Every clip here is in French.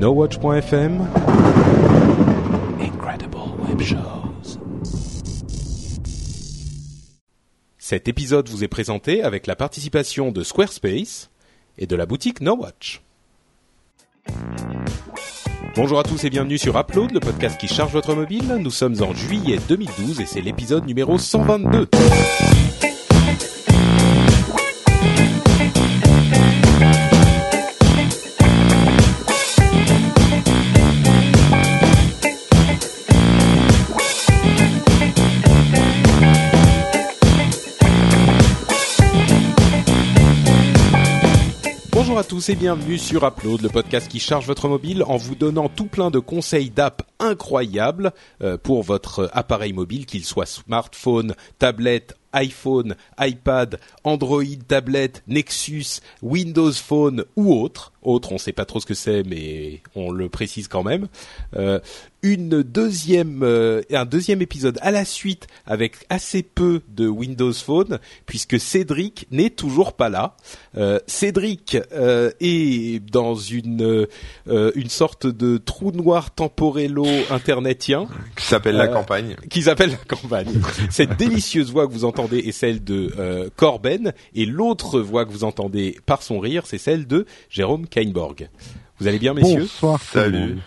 NoWatch.fm Incredible Web Shows. Cet épisode vous est présenté avec la participation de Squarespace et de la boutique NoWatch. Bonjour à tous et bienvenue sur Upload, le podcast qui charge votre mobile. Nous sommes en juillet 2012 et c'est l'épisode numéro 122. À tous et bienvenue sur Upload, le podcast qui charge votre mobile en vous donnant tout plein de conseils d'app incroyables euh, pour votre appareil mobile, qu'il soit smartphone, tablette, iPhone, iPad, Android, tablette, Nexus, Windows Phone ou autre. Autre, on sait pas trop ce que c'est, mais on le précise quand même. Euh, une deuxième, euh, un deuxième épisode à la suite avec assez peu de Windows Phone, puisque Cédric n'est toujours pas là. Euh, Cédric euh, est dans une euh, une sorte de trou noir temporello internetien qui s'appelle la Euh, campagne. qui s'appelle la campagne. Cette délicieuse voix que vous entendez est celle de euh, Corben et l'autre voix que vous entendez par son rire, c'est celle de Jérôme Kainborg. Vous allez bien, messieurs Bonsoir. tout le Salut.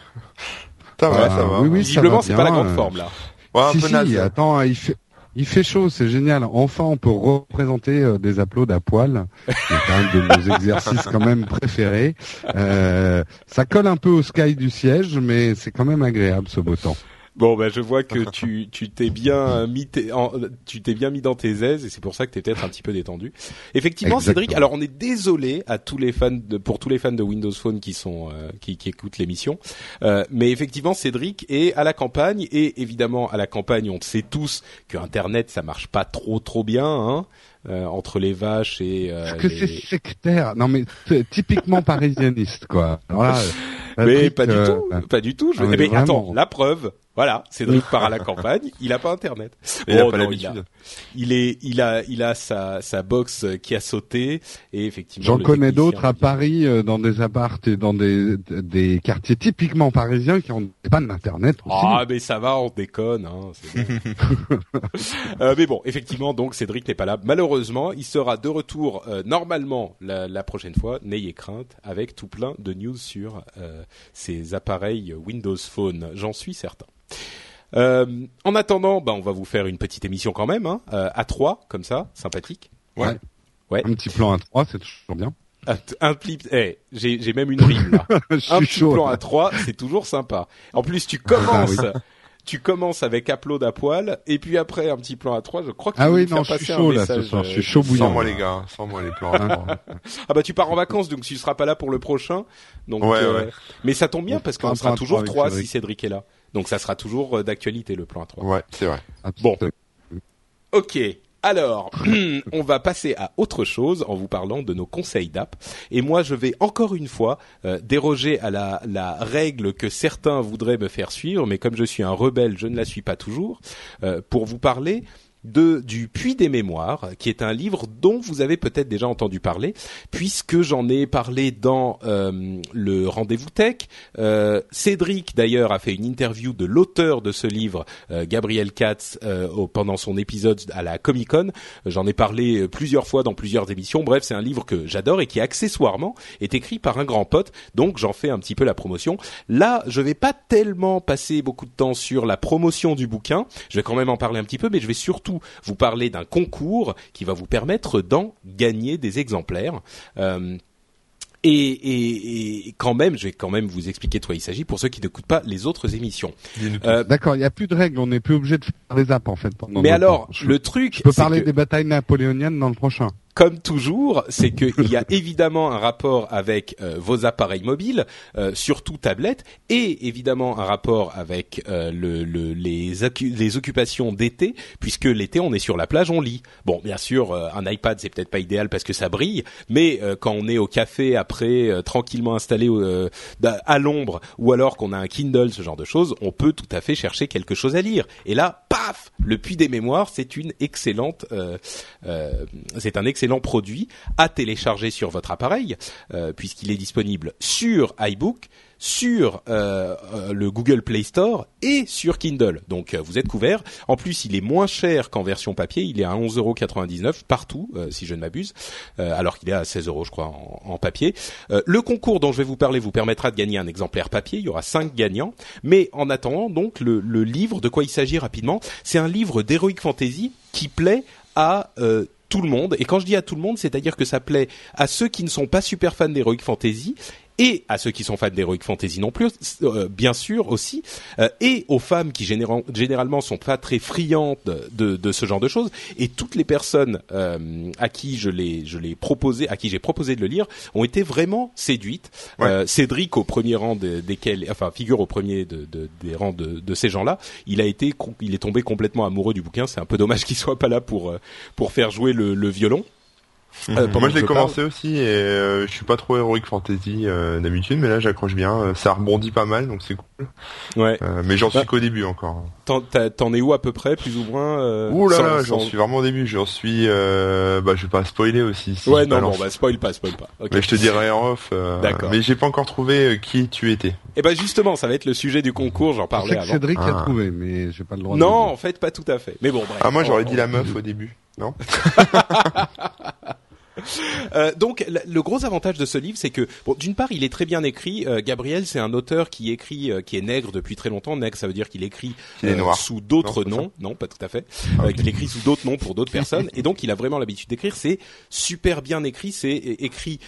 Ça va, Ah, ça va. oui, oui, ça Visiblement, va c'est pas la grande forme là. Ouais, un si, peu si, naze. attends, il fait, il fait chaud, c'est génial. Enfin, on peut représenter euh, des uploads à poil. C'est même de nos exercices quand même préférés. Euh, ça colle un peu au sky du siège, mais c'est quand même agréable ce beau temps. Bon, ben je vois que tu tu t'es bien mis en- tu t'es bien mis dans tes aises et c'est pour ça que t'es peut-être un petit peu détendu. Effectivement, Exactement. Cédric. Alors, on est désolé à tous les fans de, pour tous les fans de Windows Phone qui sont euh, qui, qui écoutent l'émission, Euh, mais effectivement, Cédric est à la campagne et évidemment à la campagne, on sait tous que Internet ça marche pas trop trop bien hein, euh, entre les vaches et euh, Parce que les- c'est sectaire. Non, mais typiquement parisianiste, quoi. Alors là, Mais pas du euh, tout, pas du tout. Je... ah, mais Eh ben, attends, la preuve. Voilà, Cédric part à la campagne, il a pas internet. Il a Oh pas l'habitude. Il est, il a, il a sa, sa box qui a sauté et effectivement. J'en connais d'autres à Paris, euh, dans des appartes et dans des, des quartiers typiquement parisiens qui ont pas d'internet. Ah mais ça va, on déconne. Hein, bon. Euh, mais bon, effectivement, donc Cédric n'est pas là. Malheureusement, il sera de retour euh, normalement la, la prochaine fois. N'ayez crainte, avec tout plein de news sur euh, ces appareils Windows Phone. J'en suis certain. Euh, en attendant, bah, on va vous faire une petite émission quand même, hein, euh, à trois, comme ça, sympathique. Ouais. Ouais. Un petit plan à trois, c'est toujours bien. Un, un pli- eh, j'ai j'ai même une rime là. Un petit chaud. plan à trois, c'est toujours sympa. En plus, tu commences, Ah tu commences avec upload à poil, et puis après un petit plan à trois. Je crois que tu Ah oui, non, je suis passer un chaud là ce message, soir. Je euh, suis chaud Sans bouillant. moi les gars, sans moi les plans. Ah bah tu pars en vacances, donc tu seras pas là pour le prochain. Donc, Ouais, euh, ouais. mais ça tombe bien On parce qu'on sera à toujours trois si Cédric est là. Donc ça sera toujours euh, d'actualité le plan à trois. ouais, c'est vrai. Bon. Ok. Alors, on va passer à autre chose en vous parlant de nos conseils d'app. Et moi, je vais encore une fois euh, déroger à la, la règle que certains voudraient me faire suivre, mais comme je suis un rebelle, je ne la suis pas toujours, euh, pour vous parler de du Puits des Mémoires, qui est un livre dont vous avez peut-être déjà entendu parler, puisque j'en ai parlé dans euh, le Rendez-vous Tech. Euh, Cédric, d'ailleurs, a fait une interview de l'auteur de ce livre, euh, Gabriel Katz, euh, pendant son épisode à la Comic Con. J'en ai parlé plusieurs fois dans plusieurs émissions. Bref, c'est un livre que j'adore et qui accessoirement est écrit par un grand pote, donc j'en fais un petit peu la promotion. Là, je vais pas tellement passer beaucoup de temps sur la promotion du bouquin. Je vais quand même en parler un petit peu, mais je vais surtout vous parler d'un concours qui va vous permettre d'en gagner des exemplaires. Euh, et, et, et quand même, je vais quand même vous expliquer de quoi il s'agit pour ceux qui n'écoutent pas les autres émissions. Euh, D'accord, il n'y a plus de règles, on n'est plus obligé de faire des apps en fait. pendant mais alors, temps. je, le truc, je peux parler que- des batailles napoléoniennes dans le prochain. Comme toujours, c'est qu'il y a évidemment un rapport avec euh, vos appareils mobiles, euh, surtout tablettes, et évidemment un rapport avec euh, le, le- les, les occupations d'été, puisque l'été on est sur la plage, on lit. Bon, bien sûr, euh, un iPad c'est peut-être pas idéal parce que ça brille, mais euh, quand on est au café après, euh, tranquillement installé à l'ombre, ou alors qu'on a un Kindle, ce genre de choses, on peut tout à fait chercher quelque chose à lire. Et là, paf, le puits des mémoires, c'est une excellente, c'est un excellent produit à télécharger sur votre appareil, euh, puisqu'il est disponible sur iBook, sur euh, euh, le Google Play Store et sur Kindle. Donc vous êtes couverts. En plus, il est moins cher qu'en version papier. Il est à 11,99€ partout, si je ne m'abuse, alors qu'il est à 16 euros, je crois, en, papier. le concours dont je vais vous parler vous permettra de gagner un exemplaire papier. Il y aura cinq gagnants. Mais en attendant, donc le, le livre, de quoi il s'agit rapidement, c'est un livre d'heroic fantasy qui plaît à tout le monde. Et quand je dis à tout le monde, c'est-à-dire que ça plaît à ceux qui ne sont pas super fans d'Heroic Fantasy et à ceux qui sont fans d'Heroic Fantasy non plus, euh, bien sûr aussi, euh, et aux femmes qui généralement généralement sont pas très friandes de, de, ce genre de choses, et toutes les personnes euh, à qui je l'ai je l'ai proposé, à qui j'ai proposé de le lire, ont été vraiment séduites. Cédric au premier rang desquels, enfin figure au premier de, des rangs de, de ces gens-là, il a été il est tombé complètement amoureux du bouquin. C'est un peu dommage qu'il soit pas là pour pour faire jouer le, le violon. Euh, moi je l'ai commencé aussi et euh, je suis pas trop heroic fantasy euh, d'habitude mais là j'accroche bien, ça rebondit pas mal donc c'est cool. Ouais. mais j'en suis bah, qu'au début encore. T'en es où à peu près plus ou moins Ouh là là, j'en suis vraiment au début, j'en suis bah je vais pas spoiler aussi. Si ouais non bon bah spoil pas, spoil pas. Mais je te dirai en off. D'accord. Mais j'ai pas encore trouvé qui tu étais. Et eh bah justement ça va être le sujet du concours, j'en parlais avant. Cédric a ah. trouvé mais j'ai pas le droit. Non en fait pas tout à fait. Mais bon bref. Ah moi j'aurais dit la meuf au début. Non? Euh, donc le gros avantage de ce livre, c'est que bon, d'une part, il est très bien écrit. Euh, Gabriel, c'est un auteur qui écrit, euh, qui est nègre depuis très longtemps. Nègre, ça veut dire qu'il écrit sous d'autres noms. Non, pas tout à fait. Ah, qu'il écrit sous d'autres noms pour d'autres personnes. Et donc, il a vraiment l'habitude d'écrire. C'est super bien écrit. C'est écrit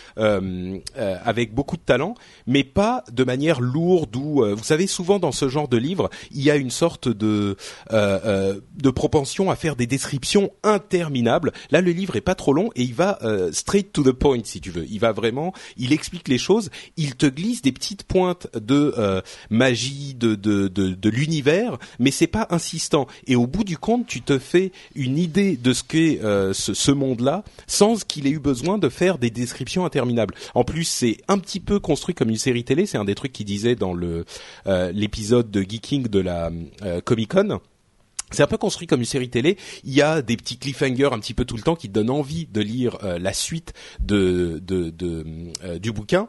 avec beaucoup de talent, mais pas de manière lourde. Ou vous savez, souvent dans ce genre de livre, il y a une sorte de de propension à faire des descriptions interminables. Là, le livre est pas trop long et il va euh, straight to the point si tu veux. Il va vraiment, il explique les choses, il te glisse des petites pointes de euh, magie de de de, de l'univers, mais c'est pas insistant. Et au bout du compte, tu te fais une idée de ce qu'est euh, ce, ce monde-là, sans qu'il ait eu besoin de faire des descriptions interminables. En plus, c'est un petit peu construit comme une série télé. C'est un des trucs qu'il disait dans le l'épisode de Geeking de la Comic Con c'est un peu construit comme une série télé. Il y a des petits cliffhangers un petit peu tout le temps qui te donnent envie de lire euh, la suite de, de, de euh, du bouquin.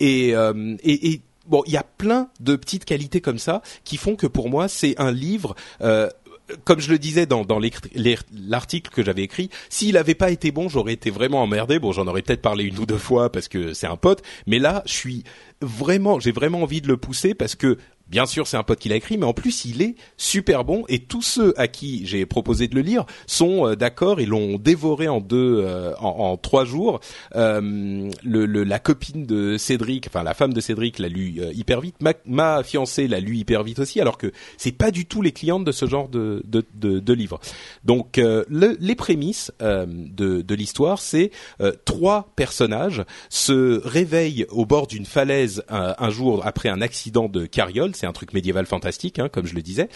Et, euh, et, et, bon, il y a plein de petites qualités comme ça qui font que pour moi c'est un livre. comme je le disais dans, dans l'article que j'avais écrit, s'il avait pas été bon, j'aurais été vraiment emmerdé. Bon, j'en aurais peut-être parlé une ou deux fois parce que c'est un pote, mais là, je suis vraiment, j'ai vraiment envie de le pousser parce que Bien sûr, c'est un pote qui l'a écrit, mais en plus, il est super bon. Et tous ceux à qui j'ai proposé de le lire sont euh, d'accord et l'ont dévoré en deux, euh, en, trois jours. Euh, la copine de Cédric, enfin la femme de Cédric, l'a lu hyper vite. Ma, fiancée l'a lu hyper vite aussi, alors que c'est pas du tout les clientes de ce genre de, de, de, livres. Donc, le, les prémices de, de l'histoire, c'est trois personnages se réveillent au bord d'une falaise un jour après un accident de carriole c'est un truc médiéval fantastique, hein, comme je le disais,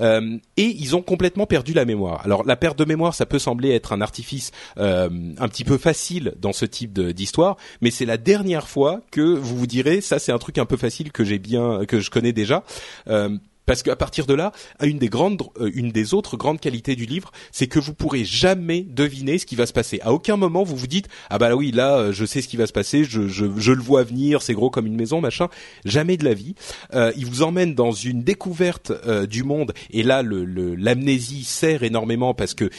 euh, et ils ont complètement perdu la mémoire. Alors la perte de mémoire, ça peut sembler être un artifice euh, un petit peu facile dans ce type d'histoire, mais c'est la dernière fois que vous vous direz ça c'est un truc un peu facile que j'ai bien que je connais déjà. Euh, parce qu'à partir de là, une des grandes, euh, une des autres grandes qualités du livre, c'est que vous pourrez jamais deviner ce qui va se passer. À aucun moment vous vous dites ah bah oui là euh, je sais ce qui va se passer, je, je, je le vois venir, c'est gros comme une maison machin. Jamais de la vie. Euh, il vous emmène dans une découverte euh, du monde et là le l'amnésie sert énormément parce que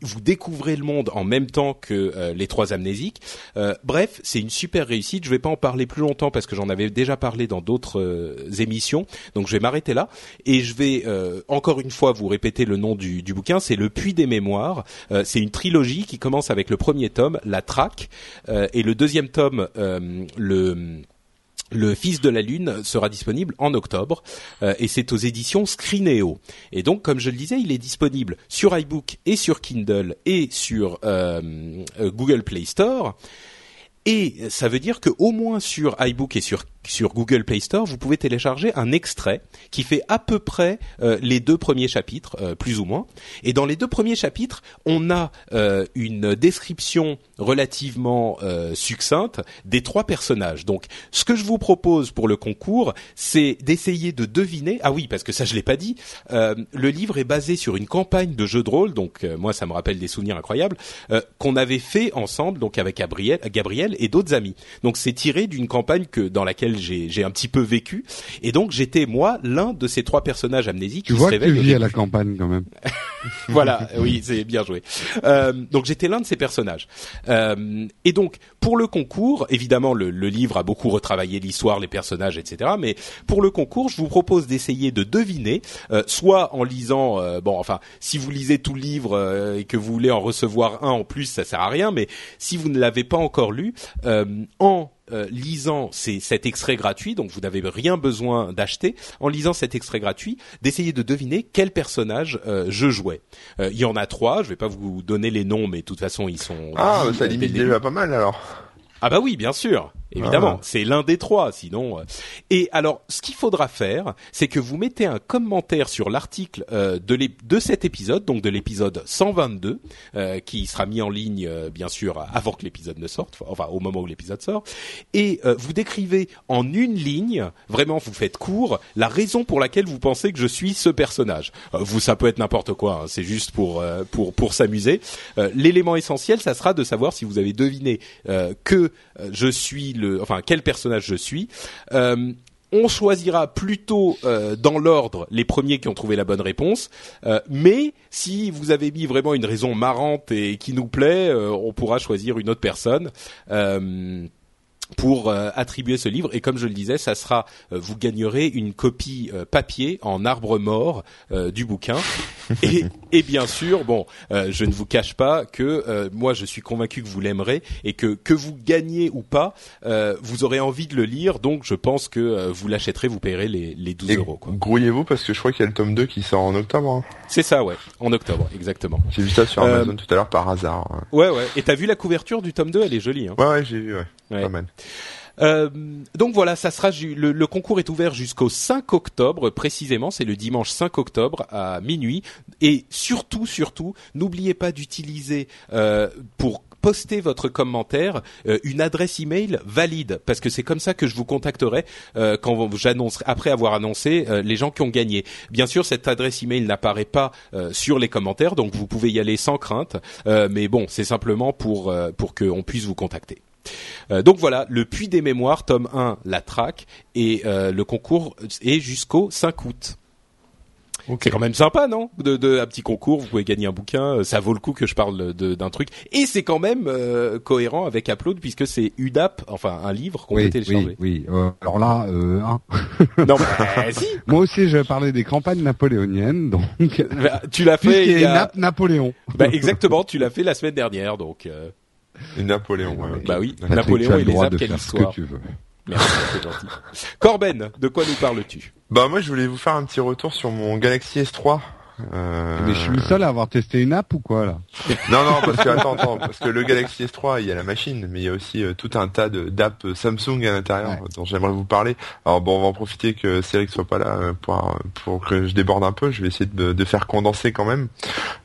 vous découvrez le monde en même temps que les trois amnésiques. bref, c'est une super réussite. Je vais pas en parler plus longtemps parce que j'en avais déjà parlé dans d'autres émissions, donc je vais m'arrêter là et je vais euh, encore une fois vous répéter le nom du, du bouquin. C'est Le Puits des Mémoires. Euh, c'est une trilogie qui commence avec le premier tome, La Traque, euh, et le deuxième tome, le le Fils de la Lune sera disponible en octobre et c'est aux éditions Screeneo. Et donc, comme je le disais, il est disponible sur iBook et sur Kindle et sur Google Play Store. Et ça veut dire que au moins sur iBook et sur sur Google Play Store, vous pouvez télécharger un extrait qui fait à peu près euh, les deux premiers chapitres, euh, plus ou moins. Et dans les deux premiers chapitres, on a euh, une description relativement succincte des trois personnages. Donc, ce que je vous propose pour le concours, c'est d'essayer de deviner. Ah oui, parce que ça je l'ai pas dit. le livre est basé sur une campagne de jeu de rôle. Donc, moi, ça me rappelle des souvenirs incroyables qu'on avait fait ensemble, donc avec Gabriel, Gabriel et d'autres amis. Donc, c'est tiré d'une campagne que dans laquelle j'ai un petit peu vécu. Et donc j'étais moi l'un de ces trois personnages amnésiques tu qui vois se que tu vis à la campagne quand même. voilà, oui, c'est bien joué. Euh, donc j'étais l'un de ces personnages. Euh, et donc pour le concours, évidemment le, le livre a beaucoup retravaillé l'histoire, les personnages, etc. Mais pour le concours, je vous propose d'essayer de deviner, euh, soit en lisant, euh, bon, enfin, si vous lisez tout le livre euh, et que vous voulez en recevoir un en plus, ça sert à rien. Mais si vous ne l'avez pas encore lu, euh, en euh, lisant ces- cet extrait gratuit, donc vous n'avez rien besoin d'acheter, en lisant cet extrait gratuit, d'essayer de deviner quel personnage euh, je jouais. Euh, Il y en a trois, je vais pas vous donner les noms, mais de toute façon ils sont. Ah, ça limite déjà pas mal alors. Ah bah oui, bien sûr, évidemment, Ah. c'est l'un des trois, sinon. euh. Et alors, ce qu'il faudra faire, c'est que vous mettez un commentaire sur l'article euh, de, de cet épisode, donc de l'épisode 122, euh, qui sera mis en ligne, euh, bien sûr, avant que l'épisode ne sorte, enfin au moment où l'épisode sort, et euh, vous décrivez en une ligne, vraiment, vous faites court, la raison pour laquelle vous pensez que je suis ce personnage. Euh, vous, ça peut être n'importe quoi, hein, c'est juste pour euh, pour pour s'amuser. Euh, L'élément essentiel, ça sera de savoir si vous avez deviné euh, que je suis enfin quel personnage je suis. Euh, on choisira plutôt euh, dans l'ordre les premiers qui ont trouvé la bonne réponse, Euh, mais si vous avez mis vraiment une raison marrante et qui nous plaît, on pourra choisir une autre personne. Pour euh, attribuer ce livre et comme je le disais, ça sera euh, vous gagnerez une copie euh, papier en arbre mort euh, du bouquin et, et bien sûr, bon, euh, je ne vous cache pas que euh, moi je suis convaincu que vous l'aimerez et que que vous gagnez ou pas, euh, vous aurez envie de le lire, donc je pense que euh, vous l'achèterez, vous paierez les, les 12 Et euros. quoi. grouillez-vous parce que je crois qu'il y a le tome 2 qui sort en octobre. hein. C'est ça, ouais, en octobre, exactement. J'ai vu ça sur Amazon tout à l'heure par hasard. hein. Ouais, ouais. Et t'as vu la couverture du tome 2 Elle est jolie. Hein. Ouais, ouais, j'ai vu, ouais. Ouais. Pas mal. Euh, donc voilà, ça sera le, le concours est ouvert jusqu'au 5 octobre précisément, c'est le dimanche 5 octobre à minuit et surtout surtout n'oubliez pas d'utiliser euh, pour poster votre commentaire euh, une adresse email valide parce que c'est comme ça que je vous contacterai euh, quand j'annoncerai après avoir annoncé euh, les gens qui ont gagné. Bien sûr, cette adresse email n'apparaît pas euh, sur les commentaires donc vous pouvez y aller sans crainte euh, mais bon, c'est simplement pour euh, pour qu'on puisse vous contacter. Euh, donc voilà, le Puits des Mémoires, tome 1, la traque, et euh, le concours est jusqu'au 5 août. C'est quand même sympa, non? De, de un petit concours, vous pouvez gagner un bouquin, euh, ça vaut le coup que je parle d'un truc, et c'est quand même euh, cohérent avec Upload puisque c'est UDAP, enfin un livre qu'on peut télécharger. oui, oui. Euh, alors là, euh, hein. Non, bah, si, moi aussi, je parlais des campagnes napoléoniennes, donc Bah, tu l'as fait. il y a Napoléon. Bah, exactement, tu l'as fait la semaine dernière, donc. Et Napoléon, ouais. Bah oui. Patrick, Napoléon et le les droit de quelle faire ce histoire. que tu veux. Merci, c'est gentil. Corben, de quoi nous parles-tu? Bah moi je voulais vous faire un petit retour sur mon Galaxy S3. Euh, Mais je suis le seul à avoir testé une app ou quoi là Non non parce que attends attends parce que le Galaxy S3 il y a la machine mais il y a aussi euh, tout un tas d'apps Samsung à l'intérieur Ouais. dont j'aimerais vous parler. Alors bon on va en profiter que Cédric soit pas là euh, pour pour que je déborde un peu. Je vais essayer de, de faire condenser quand même.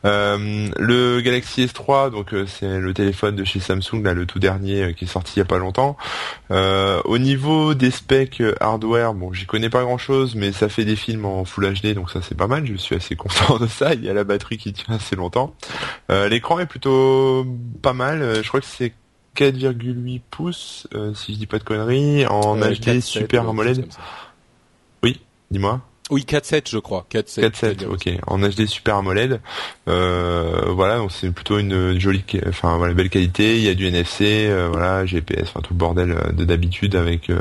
Euh, le Galaxy S3 donc euh, c'est le téléphone de chez Samsung là le tout dernier euh, qui est sorti il y a pas longtemps. Euh, au niveau des specs euh, hardware bon j'y connais pas grand chose mais ça fait des films en Full HD donc ça c'est pas mal. Je suis assez content de ça. Il y a la batterie qui tient assez longtemps. Euh, L'écran est plutôt pas mal. Euh, Je crois que c'est 4,8 pouces, euh, si je dis pas de conneries, en Euh, HD 4.7, Super AMOLED. ça. Dis-moi. Oui, 4.7 je crois. 4.7. 4.7, ok. En HD Super AMOLED. Euh, voilà, donc c'est plutôt une jolie, enfin voilà, belle qualité. Il y a du NFC, euh, voilà, GPS, enfin tout le bordel euh, de d'habitude avec euh,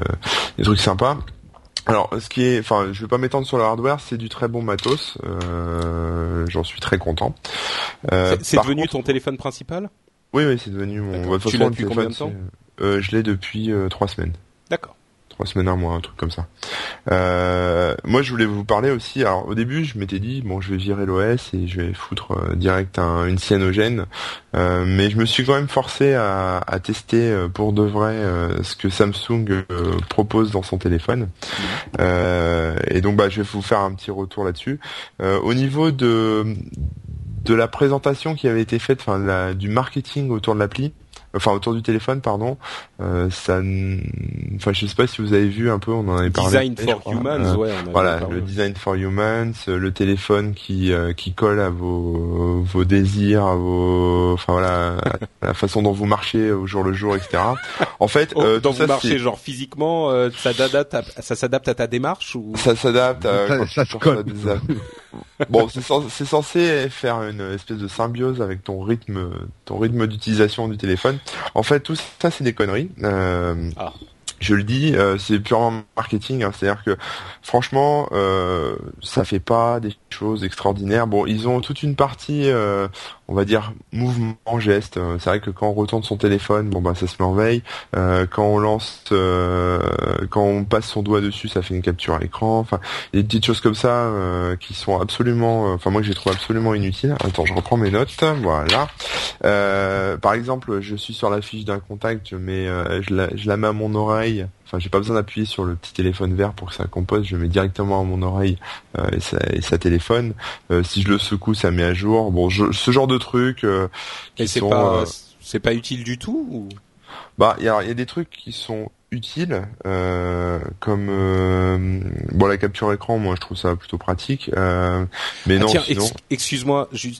des trucs sympas. Alors, ce qui est, enfin, je vais pas m'étendre sur le hardware, c'est du très bon matos. Euh, J'en suis très content. Euh, C'est- devenu contre- ton téléphone principal? Oui, oui, c'est devenu mon. Bah, Tu l'as le depuis combien de téléphone, c'est- euh, Je l'ai depuis trois semaines. Trois semaines un mois, un truc comme ça. Euh, moi, je voulais vous parler aussi. Alors, au début, je m'étais dit bon, je vais virer l'OS et je vais foutre euh, direct un- une cyanogène, Euh, mais je me suis quand même forcé à, à tester euh, pour de vrai euh, ce que Samsung propose dans son téléphone. Et donc, bah, je vais vous faire un petit retour là-dessus. Au niveau de de la présentation qui avait été faite, enfin, du marketing autour de l'appli. Enfin autour du téléphone, pardon, euh, ça, enfin je sais pas si vous avez vu un peu, on en avait parlé. Design for Humans, ouais. voilà, le Design for Humans, le téléphone qui qui colle à vos vos désirs, à vos, enfin voilà, la façon dont vous marchez au jour le jour, etc. En fait, oh, dans vous marchez genre physiquement, ça s'adapte à, ça s'adapte à ta démarche ou ça s'adapte à ça, se colle. Bon, c'est censé faire une espèce de symbiose avec ton rythme, ton rythme d'utilisation du téléphone. En fait, tout ça, c'est des conneries. Euh, ah je le dis, euh, c'est purement marketing. Hein. C'est-à-dire que franchement, euh, ça fait pas des choses extraordinaires. Bon, ils ont toute une partie, on va dire mouvement geste. Euh, c'est vrai que quand on retourne son téléphone, bon bah ça se met veille. quand on lance, quand on passe son doigt dessus, ça fait une capture à l'écran. Enfin, des petites choses comme ça qui sont absolument, enfin moi que j'ai trouvé absolument inutiles. Attends, je reprends mes notes. Voilà. par exemple, je suis sur la fiche d'un contact, mais je la, je la mets à mon oreille Enfin, j'ai pas besoin d'appuyer sur le petit téléphone vert pour que ça compose. Je mets directement à mon oreille euh, et, ça, et, ça, téléphone. Euh, si je le secoue, ça met à jour. Bon, ce genre de trucs. Euh, et c'est pas, c'est pas utile du tout. Ou... Bah, il y a, y a des trucs qui sont utile, euh, comme euh, bon la capture écran, moi je trouve ça plutôt pratique. Euh, mais ah, non, tiens, excuse-moi, je,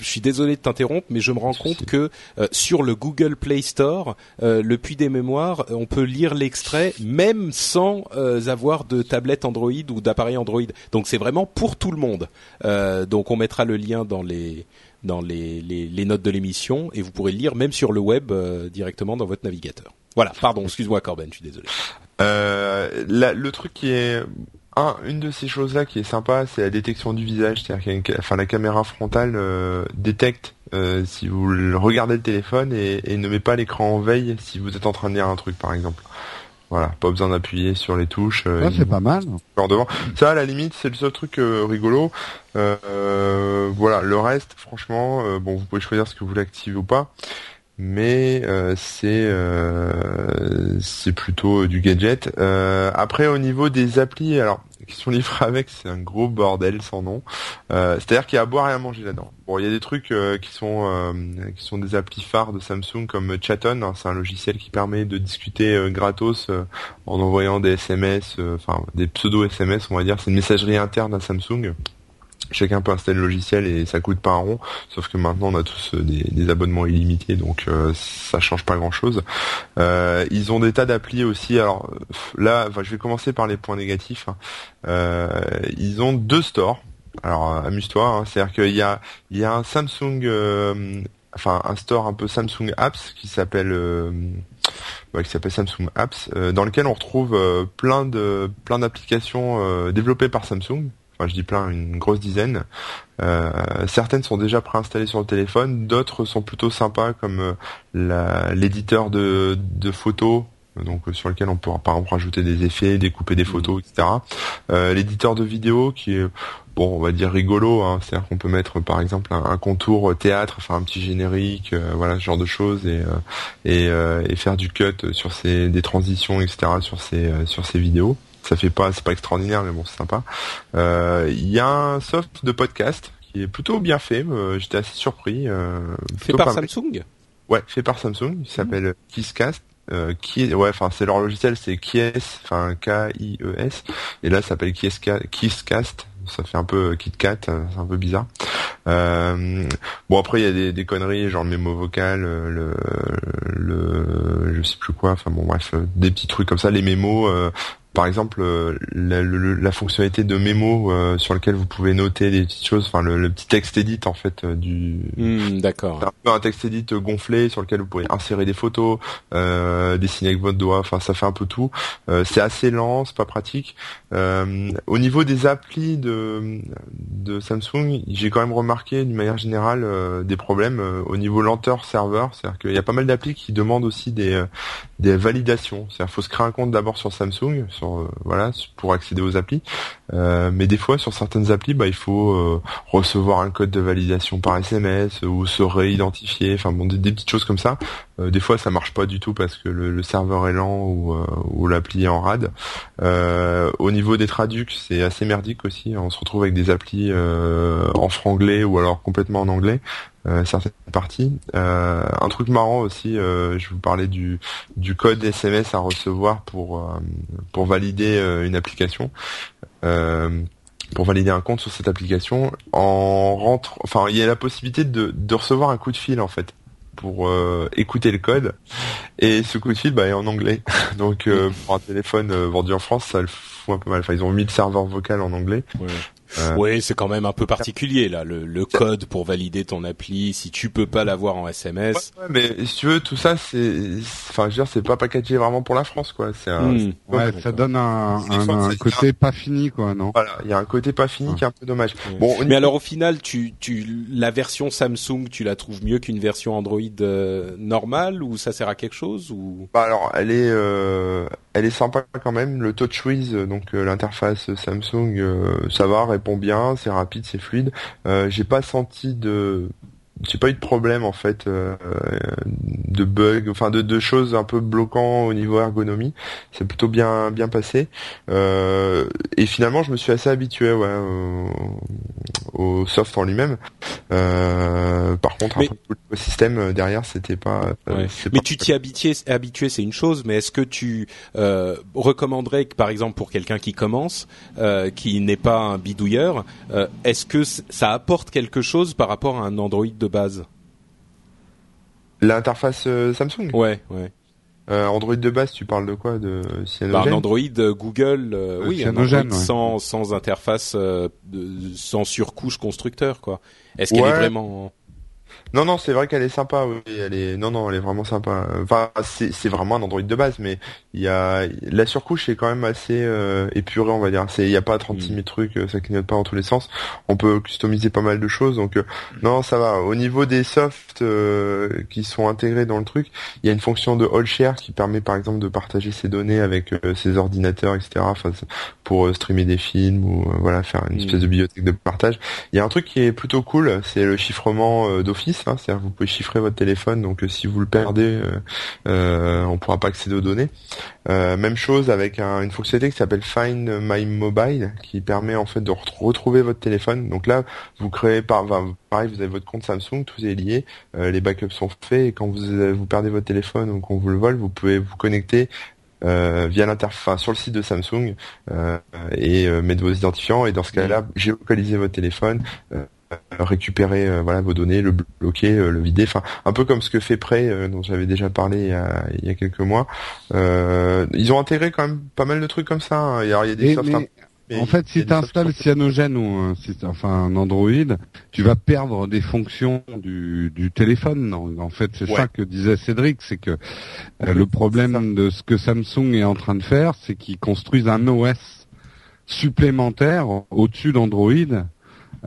suis désolé de t'interrompre, mais je me rends compte que sur le Google Play Store, le puits des mémoires, on peut lire l'extrait même sans avoir de tablette Android ou d'appareil Android. Donc c'est vraiment pour tout le monde. donc on mettra le lien dans les dans les, les, les notes de l'émission et vous pourrez le lire même sur le web directement dans votre navigateur. Voilà, pardon, excuse-moi Corben, je suis désolé. Euh, le truc qui est un, une de ces choses-là qui est sympa, c'est la détection du visage, c'est-à-dire que enfin la caméra frontale euh, détecte euh, si vous regardez le téléphone et, ne met pas l'écran en veille si vous êtes en train de lire un truc par exemple. Voilà, pas besoin d'appuyer sur les touches. Euh, c'est pas mal. Devant. Ça, à la limite, c'est le seul truc rigolo. voilà, le reste, franchement, bon, vous pouvez choisir ce que vous voulez activer ou pas mais euh, c'est euh, c'est plutôt du gadget. Euh, après au niveau des applis, alors qui sont livrés avec, c'est un gros bordel sans nom. C'est-à-dire qu'il y a à boire et à manger là-dedans. Bon, il y a des trucs qui sont qui sont des applis phares de Samsung comme Chaton. Hein, c'est un logiciel qui permet de discuter gratos en envoyant des SMS, enfin des pseudo SMS, on va dire. C'est une messagerie interne à Samsung chacun peut installer le logiciel et ça coûte pas un rond. Sauf que maintenant on a tous euh, des, abonnements illimités, donc euh, ça change pas grand chose. Euh, ils ont des tas d'applis aussi. Alors là, je vais commencer par les points négatifs. Hein. ils ont deux stores. Alors amuse-toi, hein. c'est-à-dire qu'il y a il y a un Samsung, enfin un store un peu Samsung Apps qui s'appelle qui s'appelle Samsung Apps, dans lequel on retrouve plein de plein d'applications développées par Samsung je dis plein, une grosse dizaine. Euh, certaines sont déjà préinstallées sur le téléphone, d'autres sont plutôt sympas comme euh, l'éditeur de, photos donc sur lequel on peut par exemple rajouter des effets, découper des photos, etc. Euh, l'éditeur de vidéo qui est bon, on va dire rigolo, hein, c'est-à-dire qu'on peut mettre par exemple un, contour théâtre, faire un petit générique, voilà ce genre de choses et et, faire du cut sur ces des transitions, etc. sur ces sur ces vidéos ça fait pas, c'est pas extraordinaire, mais bon, c'est sympa. Euh, il y a un soft de podcast qui est plutôt bien fait. Euh, j'étais assez surpris. Euh, fait par Samsung. Ouais, fait par Samsung. Il s'appelle Kisscast. Euh, qui ouais enfin c'est leur logiciel c'est Kies enfin K I E S et là ça s'appelle Kisscast ça fait un peu KitKat, c'est un peu bizarre. Euh, bon après il y a des, des, conneries genre le mémo vocal, le, le je sais plus quoi, enfin bon bref des petits trucs comme ça, les mémos par exemple euh, la, fonctionnalité de mémo euh, sur lequel vous pouvez noter des petites choses, enfin le, petit texte edit en fait euh, du hmm, d'accord un peu un texte edit gonflé sur lequel vous pouvez insérer des photos, dessiner avec votre doigt, enfin ça fait un peu tout. c'est assez lent, c'est pas pratique. au niveau des applis de de Samsung, j'ai quand même remarqué d'une manière générale des problèmes au niveau lenteur serveur, c'est-à-dire qu'il y a pas mal d'applis qui demandent aussi des des validations, c'est-à-dire faut se créer un compte d'abord sur Samsung euh, voilà pour accéder aux applis. Euh, mais des fois sur certaines applis, bah, il faut euh, recevoir un code de validation par SMS ou se réidentifier. Enfin bon, des, petites choses comme ça. des fois ça marche pas du tout parce que le, serveur est lent ou, ou l'appli est en rade. au niveau des traducs, c'est assez merdique aussi. On se retrouve avec des applis en franglais ou alors complètement en anglais. Certaines partie. Euh, un truc marrant aussi, euh, je vous parlais du, code SMS à recevoir pour euh, pour valider une application. pour valider un compte sur cette application, en rentre, enfin il y a la possibilité de, de recevoir un coup de fil en fait pour écouter le code. Et ce coup de fil bah, est en anglais. Donc pour un téléphone vendu en France ça le fout un peu mal. Enfin ils ont mis le serveur vocal en anglais euh, oui, c'est quand même un peu particulier là, le, le, code pour valider ton appli. Si tu peux pas l'avoir en SMS. Ouais, mais si tu veux, tout ça, c'est, enfin, je veux dire, c'est pas packagé vraiment pour la France, quoi. C'est un. Hmm. Ouais, ça donne un, un, côté pas fini, quoi, non Voilà, il y a un côté pas fini qui est un peu dommage. Bon, mais alors au final, tu, tu, la version Samsung, tu la trouves mieux qu'une version Android euh, normale ou ça sert à quelque chose ou? Bah alors, elle est, euh, elle est sympa quand même. Le TouchWiz, donc l'interface Samsung, ça va répond bien, c'est rapide, c'est fluide. Euh, j'ai pas senti de j'ai pas eu de problème en fait euh, de bug, enfin de, de choses un peu bloquant au niveau ergonomie. C'est plutôt bien bien passé. Euh, et finalement, je me suis assez habitué ouais, au, soft en lui-même. Euh, par contre, le système derrière, c'était pas. Mais tu t'y habitué, habitué, c'est une chose. Mais est-ce que tu recommanderais que, par exemple, pour quelqu'un qui commence, qui n'est pas un bidouilleur, est-ce que ça apporte quelque chose par rapport à un Android de base. L'interface euh, Samsung? Ouais, ouais. Euh, Android de base, tu parles de quoi? De bah, un Android euh, Google, oui, un Android sans sans interface, sans surcouche constructeur, quoi. Est-ce qu'elle est vraiment non, non, c'est vrai qu'elle est sympa. Oui, elle est. Non, non, elle est vraiment sympa. Enfin, c'est, c'est vraiment un Android de base, mais il y a la surcouche est quand même assez euh, épurée, on va dire. C'est, il y a pas 36 000 mm. trucs, euh, ça clignote pas dans tous les sens. On peut customiser pas mal de choses, donc euh, non, ça va. Au niveau des softs qui sont intégrés dans le truc, il y a une fonction de all share qui permet, par exemple, de partager ses données avec ses ordinateurs, etc. Enfin, pour streamer des films ou voilà faire une mm. espèce de bibliothèque de partage. Il y a un truc qui est plutôt cool, c'est le chiffrement d'office Hein, c'est-à-dire vous pouvez chiffrer votre téléphone, donc euh, si vous le perdez, euh, euh, on pourra pas accéder aux données. même chose avec une fonctionnalité qui s'appelle Find My Mobile, qui permet en fait de retrouver votre téléphone. Donc là, vous créez par, pareil, vous avez votre compte Samsung, tout est lié, les backups sont faits, et quand vous, vous perdez votre téléphone ou qu'on vous le vole, vous pouvez vous connecter via l'interface sur le site de Samsung et mettre vos identifiants et dans ce cas-là géolocaliser votre téléphone euh, récupérer euh, voilà vos données, le bloquer, euh, le vider, enfin un peu comme ce que fait Prey dont j'avais déjà parlé il y a, quelques mois. ils ont intégré quand même pas mal de trucs comme ça. Hein. Il, y a, des softs en fait, si tu installes Cyanogen ou un, enfin un Android, tu vas perdre des fonctions du, du téléphone. En fait, c'est ça que disait Cédric, c'est que le problème de ce que Samsung est en train de faire, c'est qu'ils construisent un OS supplémentaire au-dessus d'Android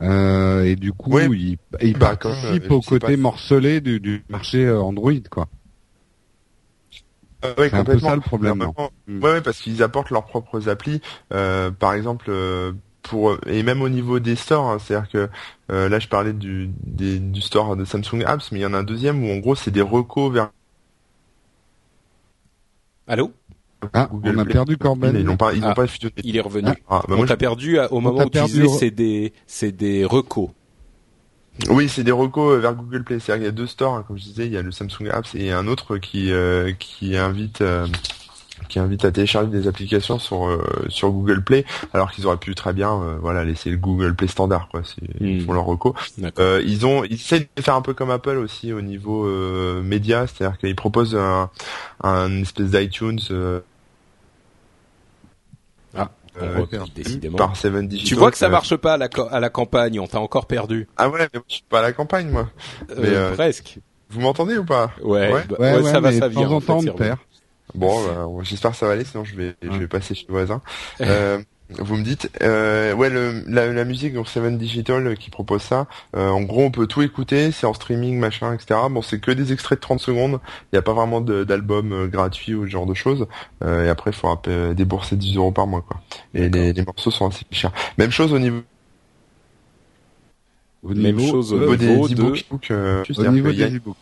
euh, et du coup, il, il bah, participe au côté morcelé du, du marché euh, Android, quoi. Euh, c'est un peu ça le problème. Mm. Ouais, parce qu'ils apportent leurs propres applis. Euh, par exemple, euh, pour et même au niveau des stores, hein, c'est-à-dire que là, je parlais du, des, du store de Samsung Apps, mais il y en a un deuxième où en gros, c'est des recos vers. Allô? Ah, on a perdu Corben. Ils n'ont pas, ils ah, pas Il est revenu. Ah, bah on t'a perdu au moment où tu disais c'est des, c'est des recos. Oui, c'est des recos vers Google Play. C'est-à-dire qu'il y a deux stores, hein, comme je disais, il y a le Samsung Apps et un autre qui euh, qui invite euh, qui invite à télécharger des applications sur euh, sur Google Play, alors qu'ils auraient pu très bien, voilà, laisser le Google Play standard, quoi. Ils hmm. font leur reco. ils ont, ils essaient de faire un peu comme Apple aussi au niveau média, c'est-à-dire qu'ils proposent un, un espèce d'iTunes euh, décidément. Par Tu vois que ça marche pas à la, à la campagne, on t'a encore perdu. Ah ouais, mais je suis pas à la campagne moi. Euh, mais, euh, presque. Vous m'entendez ou pas? Ouais, ouais, bah, ça va, ça vient. De temps en temps, on perd. Bon, bah, j'espère que ça va aller, sinon je vais, je vais passer chez le voisin. euh, vous me dites, euh, ouais, le, la, la, musique donc Seven Digital euh, qui propose ça. Euh, en gros, on peut tout écouter, c'est en streaming, machin, etc. Bon, c'est que des extraits de 30 secondes. Il n'y a pas vraiment d'album euh, gratuit ou ce genre de choses. et après, il faudra débourser 10 euros par mois, quoi. Et les, les, morceaux sont assez chers. Même chose au niveau. Au Même niveau, chose au niveau des e-books. au niveau des e-books.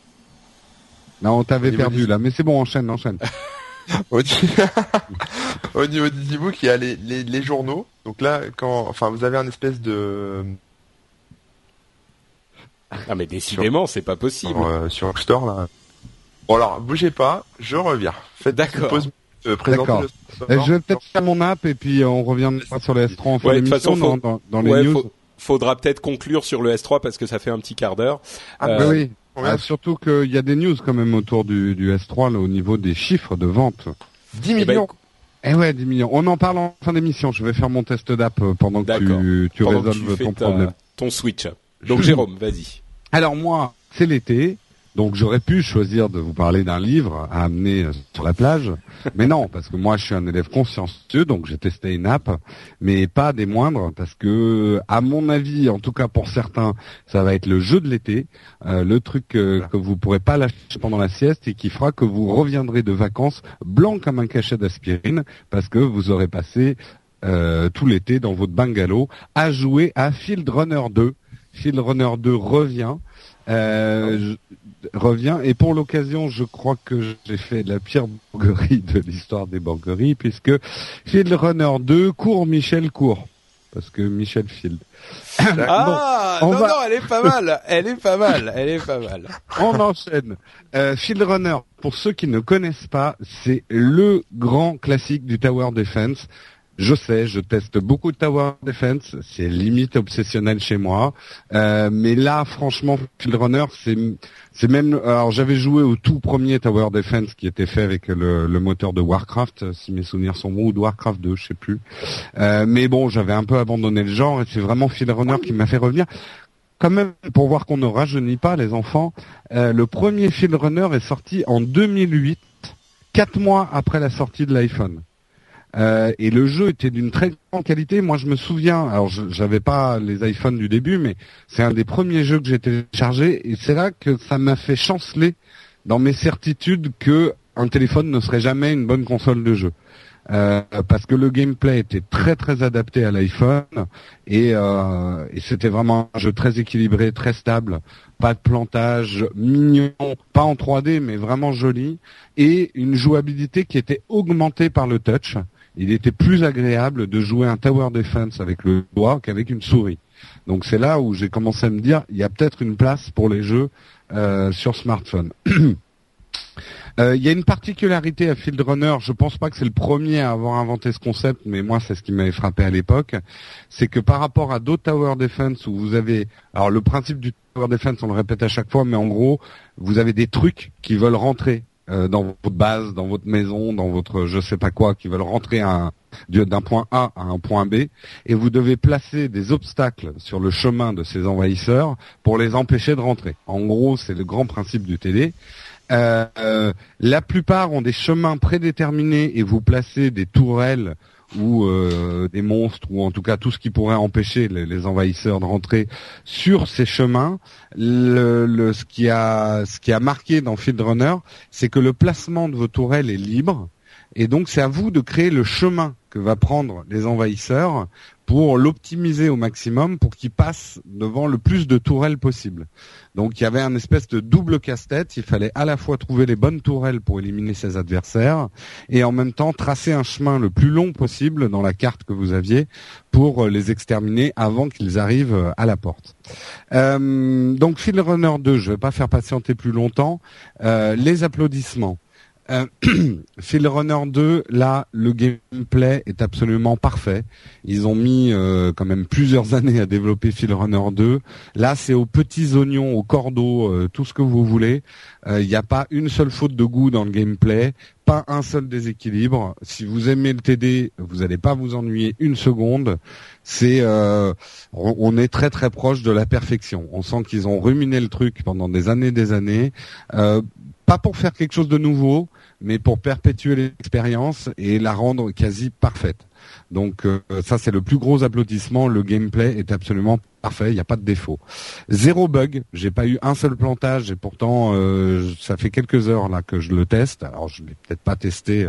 Non, on t'avait perdu là, mais c'est bon, enchaîne, enchaîne. au, niveau des e-books, il y a les, les, les, journaux. Donc là, quand, enfin, vous avez un espèce de Ah mais décidément, c'est pas possible. Sur, euh, sur Store là. Bon alors, bougez pas, je reviens. Faites D'accord. pause euh, présenter D'accord. le Eh, je vais peut-être faire mon app et puis euh, on reviendra sur le S3 en fin Ouais, de façon, faut- dans, dans, dans les Ouais, news. faut- faudra peut-être conclure sur le S3 parce que ça fait un petit quart d'heure. Ah, Euh, Bah oui. Ah, surtout qu'il y a des news quand même autour du, du S3 là, au niveau des chiffres de vente. 10 Eh ben, millions. Eh ouais, 10 millions. On en parle en fin d'émission. Je vais faire mon test d'app euh, pendant que tu, tu pendant que résolves fais ton ta- problème. ton Switch. Donc Jérôme, vas-y. Alors moi, c'est l'été, donc j'aurais pu choisir de vous parler d'un livre à amener euh, sur la plage, mais non, parce que moi je suis un élève consciencieux, donc j'ai testé une app, mais pas des moindres, parce que à mon avis, en tout cas pour certains, ça va être le jeu de l'été, euh, le truc euh, que vous pourrez pas lâcher pendant la sieste et qui fera que vous reviendrez de vacances blanc comme un cachet d'aspirine, parce que vous aurez passé euh, tout l'été dans votre bungalow à jouer à Field Runner 2. Field Runner 2 revient. Euh, je- revient. Et pour l'occasion je crois que j'ai fait la pire banquerie de l'histoire des banqueries puisque Field Runner 2 court Michel court. Parce que Michel Field. Ah on non va- non, elle est pas mal, elle est pas mal, elle est pas mal. on enchaîne. Euh, Field Runner pour ceux qui ne connaissent pas c'est le grand classique du Tower Defense je sais, je teste beaucoup de Tower Defense, c'est limite obsessionnel chez moi, Euh, mais là, franchement, Field Runner, c'est même. Alors, j'avais joué au tout premier Tower Defense qui était fait avec le, le moteur de Warcraft, si mes souvenirs sont bons, ou de Warcraft 2, je sais plus. Euh, mais bon, j'avais un peu abandonné le genre et c'est vraiment Field Runner qui m'a fait revenir. Quand même, pour voir qu'on ne rajeunit pas les enfants, euh, le premier Field Runner est sorti en 2008, quatre mois après la sortie de l'iPhone. Euh, et le jeu était d'une très grande qualité. Moi, je me souviens, alors j'avais pas les iPhones du début, mais c'est un des premiers jeux que j'ai téléchargé, et c'est là que ça m'a fait chanceler dans mes certitudes que un téléphone ne serait jamais une bonne console de jeu. Euh, parce que le gameplay était très très adapté à l'iPhone et, euh, et c'était vraiment un jeu très équilibré, très stable, pas de plantage, mignon, pas en 3D mais vraiment joli et une jouabilité qui était augmentée par le touch. Il était plus agréable de jouer un tower defense avec le doigt qu'avec une souris. Donc c'est là où j'ai commencé à me dire il y a peut-être une place pour les jeux euh, sur smartphone. Euh, Il y a une particularité à Field Runner, je pense pas que c'est le premier à avoir inventé ce concept, mais moi c'est ce qui m'avait frappé à l'époque, c'est que par rapport à d'autres Tower Defense où vous avez, alors le principe du Tower Defense on le répète à chaque fois, mais en gros vous avez des trucs qui veulent rentrer euh, dans votre base, dans votre maison, dans votre je sais pas quoi, qui veulent rentrer d'un point A à un point B, et vous devez placer des obstacles sur le chemin de ces envahisseurs pour les empêcher de rentrer. En gros c'est le grand principe du TD. Euh, euh, la plupart ont des chemins prédéterminés et vous placez des tourelles ou euh, des monstres ou en tout cas tout ce qui pourrait empêcher les, envahisseurs de rentrer sur ces chemins. Ce qui a ce qui a marqué dans Field Runner, c'est que le placement de vos tourelles est libre et donc c'est à vous de créer le chemin que va prendre les envahisseurs pour l'optimiser au maximum pour qu'ils passent devant le plus de tourelles possible. Donc il y avait un espèce de double casse-tête. Il fallait à la fois trouver les bonnes tourelles pour éliminer ses adversaires et en même temps tracer un chemin le plus long possible dans la carte que vous aviez pour les exterminer avant qu'ils arrivent à la porte. Euh, donc Field Runner 2, je vais pas faire patienter plus longtemps. Euh, les applaudissements. Euh, Field Runner 2, là, le gameplay est absolument parfait. Ils ont mis euh, quand même plusieurs années à développer Field Runner 2. Là, c'est aux petits oignons, aux cordeaux, euh, tout ce que vous voulez. Il n'y a pas une seule faute de goût dans le gameplay, pas un seul déséquilibre. Si vous aimez le TD, vous n'allez pas vous ennuyer une seconde. C'est, euh, on est très très proche de la perfection. On sent qu'ils ont ruminé le truc pendant des années, des années. Euh, pas pour faire quelque chose de nouveau, mais pour perpétuer l'expérience et la rendre quasi parfaite. Donc euh, ça c'est le plus gros applaudissement. Le gameplay est absolument parfait, il n'y a pas de défaut. Zéro bug, j'ai pas eu un seul plantage et pourtant euh, ça fait quelques heures là que je le teste. Alors je l'ai peut-être pas testé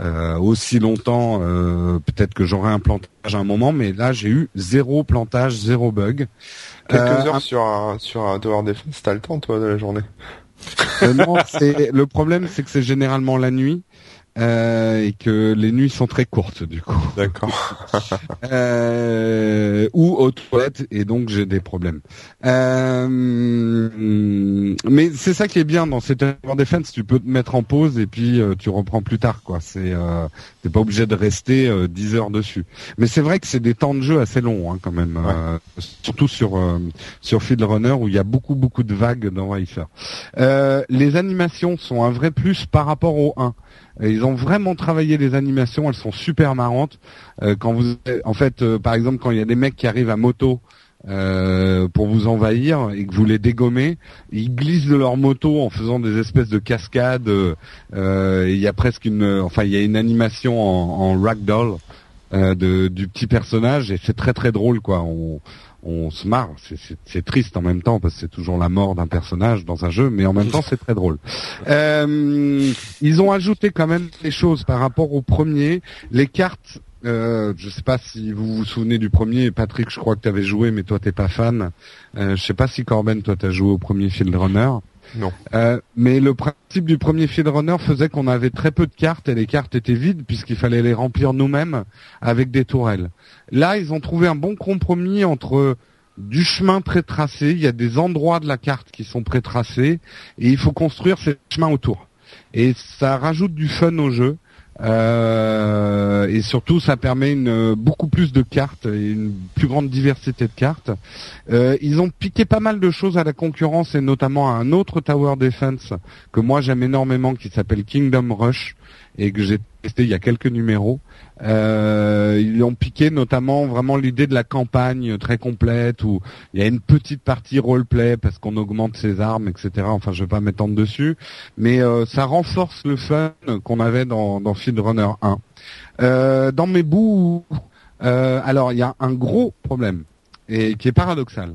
euh, aussi longtemps, euh, peut-être que j'aurai un plantage à un moment, mais là j'ai eu zéro plantage, zéro bug. Quelques Euh, heures sur un, sur un Tower Defense, t'as le temps toi de la journée Euh, non, c'est le problème, c'est que c'est généralement la nuit. euh, et que les nuits sont très courtes du coup. D'accord. euh, aux toilettes et donc j'ai des problèmes. Euh, mais c'est ça qui est bien dans cette Tower Defense, tu peux te mettre en pause et puis euh, tu reprends plus tard quoi. C'est euh, t'es pas obligé de rester euh, 10 heures dessus. Mais c'est vrai que c'est des temps de jeu assez longs hein, quand même, euh, surtout sur euh, sur Field Runner où il y a beaucoup beaucoup de vagues dans Rifer. Euh, les animations sont un vrai plus par rapport au 1. Ils ont vraiment travaillé les animations, elles sont super marrantes. Euh, quand vous, en fait, euh, par exemple, quand il y a des mecs qui arrivent à moto euh, pour vous envahir et que vous les dégommez, ils glissent de leur moto en faisant des espèces de cascades. euh, et Il y a presque une, enfin, il y a une animation en, en ragdoll euh, de, du petit personnage et c'est très très drôle quoi. On se marre, c'est- triste en même temps parce que c'est toujours la mort d'un personnage dans un jeu, mais en même temps c'est très drôle. Euh, ils ont ajouté quand même des choses par rapport au premier. Les cartes, euh, je sais pas si vous vous souvenez du premier, Patrick, je crois que tu avais joué, mais toi t'es pas fan. Euh, je sais pas si Corben, toi t'as joué au premier Field Runner. Non. Euh, mais le principe du premier Field Runner faisait qu'on avait très peu de cartes et les cartes étaient vides puisqu'il fallait les remplir nous-mêmes avec des tourelles. Là, ils ont trouvé un bon compromis entre du chemin pré-tracé, il y a des endroits de la carte qui sont pré-tracés et il faut construire ces chemins autour. Et ça rajoute du fun au jeu. Euh, et surtout, ça permet beaucoup plus de cartes et une plus grande diversité de cartes. Euh, ils ont piqué pas mal de choses à la concurrence et notamment à un autre Tower Defense que moi j'aime énormément qui s'appelle Kingdom Rush et que j'ai testé il y a quelques numéros. Euh, ils ont piqué notamment vraiment l'idée de la campagne très complète où il y a une petite partie roleplay parce qu'on augmente ses armes, etc. Enfin, je vais pas m'étendre dessus, mais euh, ça renforce le fun qu'on avait dans, dans Field Runner 1. Euh, dans mes bouts, euh, alors il y a un gros problème et qui est paradoxal.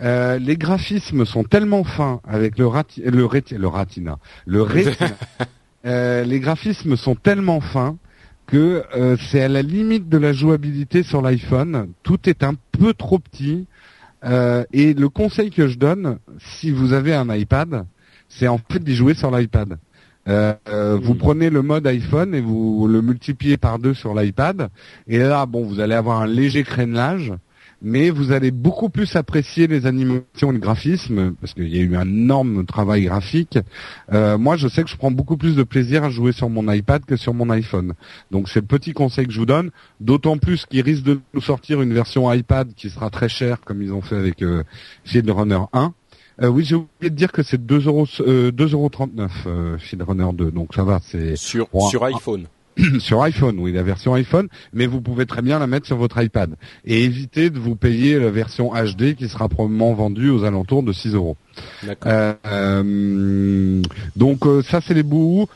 Euh, les graphismes sont tellement fins avec le, rati- le, réti- le Ratina, le Retina. Euh, les graphismes sont tellement fins que euh, c'est à la limite de la jouabilité sur l'iPhone. Tout est un peu trop petit. Euh, et le conseil que je donne, si vous avez un iPad, c'est en fait d'y jouer sur l'iPad. Euh, euh, Vous prenez le mode iPhone et vous le multipliez par deux sur l'iPad. Et là, bon, vous allez avoir un léger crénelage, mais vous allez beaucoup plus apprécier les animations et le graphisme, parce qu'il y a eu un énorme travail graphique. Euh, moi, je sais que je prends beaucoup plus de plaisir à jouer sur mon iPad que sur mon iPhone. Donc c'est le petit conseil que je vous donne, d'autant plus qu'ils risquent de nous sortir une version iPad qui sera très chère, comme ils ont fait avec euh, Field Runner 1. Euh, oui, j'ai oublié de dire que c'est 2 euros, euh, 2,39 euros euh, Field Runner 2, donc ça va, c'est Sur sur iPhone. sur iPhone, oui, la version iPhone, mais vous pouvez très bien la mettre sur votre iPad et éviter de vous payer la version HD qui sera probablement vendue aux alentours de 6 euros. Euh, euh, donc euh, ça c'est les bouts.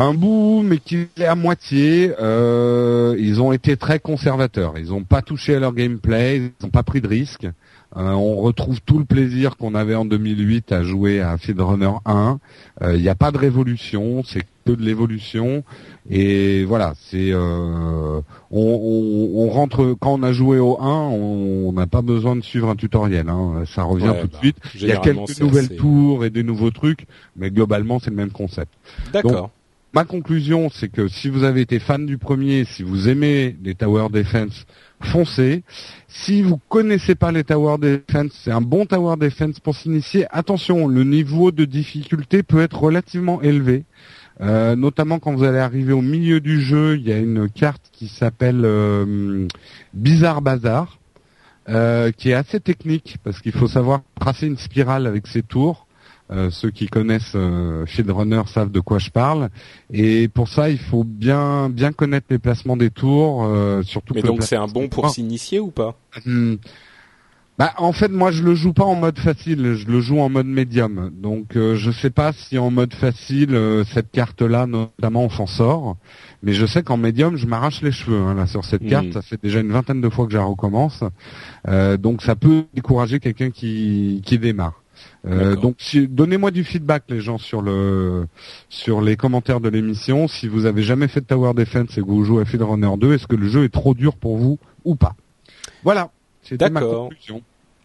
Un bout, mais qui est à moitié. Euh, ils ont été très conservateurs. Ils n'ont pas touché à leur gameplay. Ils n'ont pas pris de risques. Euh, on retrouve tout le plaisir qu'on avait en 2008 à jouer à Field Runner 1. Euh, Il n'y a pas de révolution, c'est de l'évolution. Et voilà, c'est euh, on, on- on rentre quand on a joué au 1, on n'a pas besoin de suivre un tutoriel. hein. Ça revient Ouais, tout de bah, suite. Il y a quelques nouvelles assez- tours et des nouveaux trucs, mais globalement c'est le même concept. D'accord. Ma conclusion, c'est que si vous avez été fan du premier, si vous aimez les Tower Defense, foncez. Si vous connaissez pas les Tower Defense, c'est un bon Tower Defense pour s'initier. Attention, le niveau de difficulté peut être relativement élevé. Euh, notamment quand vous allez arriver au milieu du jeu, il y a une carte qui s'appelle euh, Bizarre Bazar, euh, qui est assez technique parce qu'il faut savoir tracer une spirale avec ses tours. Euh, ceux qui connaissent euh, Field Runner savent de quoi je parle. Et pour ça, il faut bien bien connaître les placements des tours, euh, surtout. Mais que donc c'est un bon pour s'initier ou pas? Hmm. Bah, en fait, moi, je le joue pas en mode facile, je le joue en mode médium. Donc, euh, je sais pas si en mode facile, euh, cette carte-là, notamment, on s'en sort. Mais je sais qu'en médium, je m'arrache les cheveux hein, là sur cette Hmm. carte. Ça fait déjà une vingtaine de fois que je la recommence. Euh, donc, ça peut décourager quelqu'un qui qui démarre. Euh, donc, si- donnez-moi du feedback, les gens, sur le sur les commentaires de l'émission. Si vous avez jamais fait de Tower Defense et que vous jouez à Field Runner 2, est-ce que le jeu est trop dur pour vous ou pas? Voilà. C'était ma D'accord. conclusion.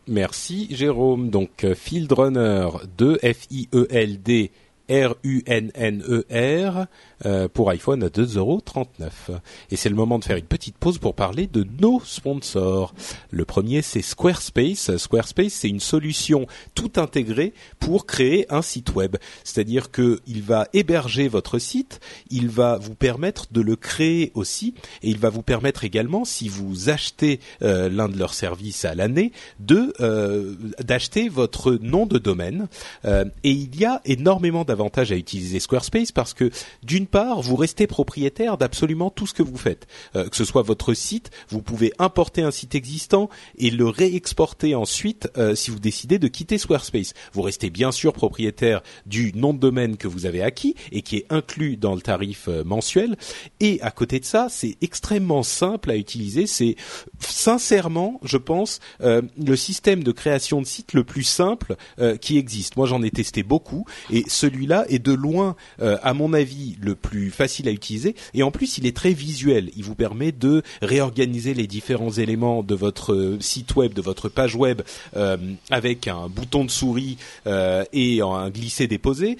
Merci Jérôme. Donc euh, Field Runner 2 F I E L D R-U-N-N-E-R, euh, pour iPhone à 2,39€. Et c'est le moment de faire une petite pause pour parler de nos sponsors. Le premier, c'est Squarespace. Squarespace, c'est une solution tout intégrée pour créer un site web. C'est-à-dire qu'il va héberger votre site, il va vous permettre de le créer aussi, et il va vous permettre également, si vous achetez euh, l'un de leurs services à l'année, de euh, d'acheter votre nom de domaine. et il y a énormément d'avantages à utiliser Squarespace parce que d'une part, vous restez propriétaire d'absolument tout ce que vous faites. Euh, que ce soit votre site, vous pouvez importer un site existant et le réexporter ensuite euh, si vous décidez de quitter Squarespace. Vous restez bien sûr propriétaire du nom de domaine que vous avez acquis et qui est inclus dans le tarif euh, mensuel. Et à côté de ça, c'est extrêmement simple à utiliser. C'est sincèrement, je pense, le système de création de site le plus simple qui existe. Moi, j'en ai testé beaucoup et celui-là est de loin, à mon avis, le plus facile à utiliser et en plus il est très visuel. Il vous permet de réorganiser les différents éléments de votre euh, site web, de votre page web euh, avec un bouton de souris euh, et un glisser déposer.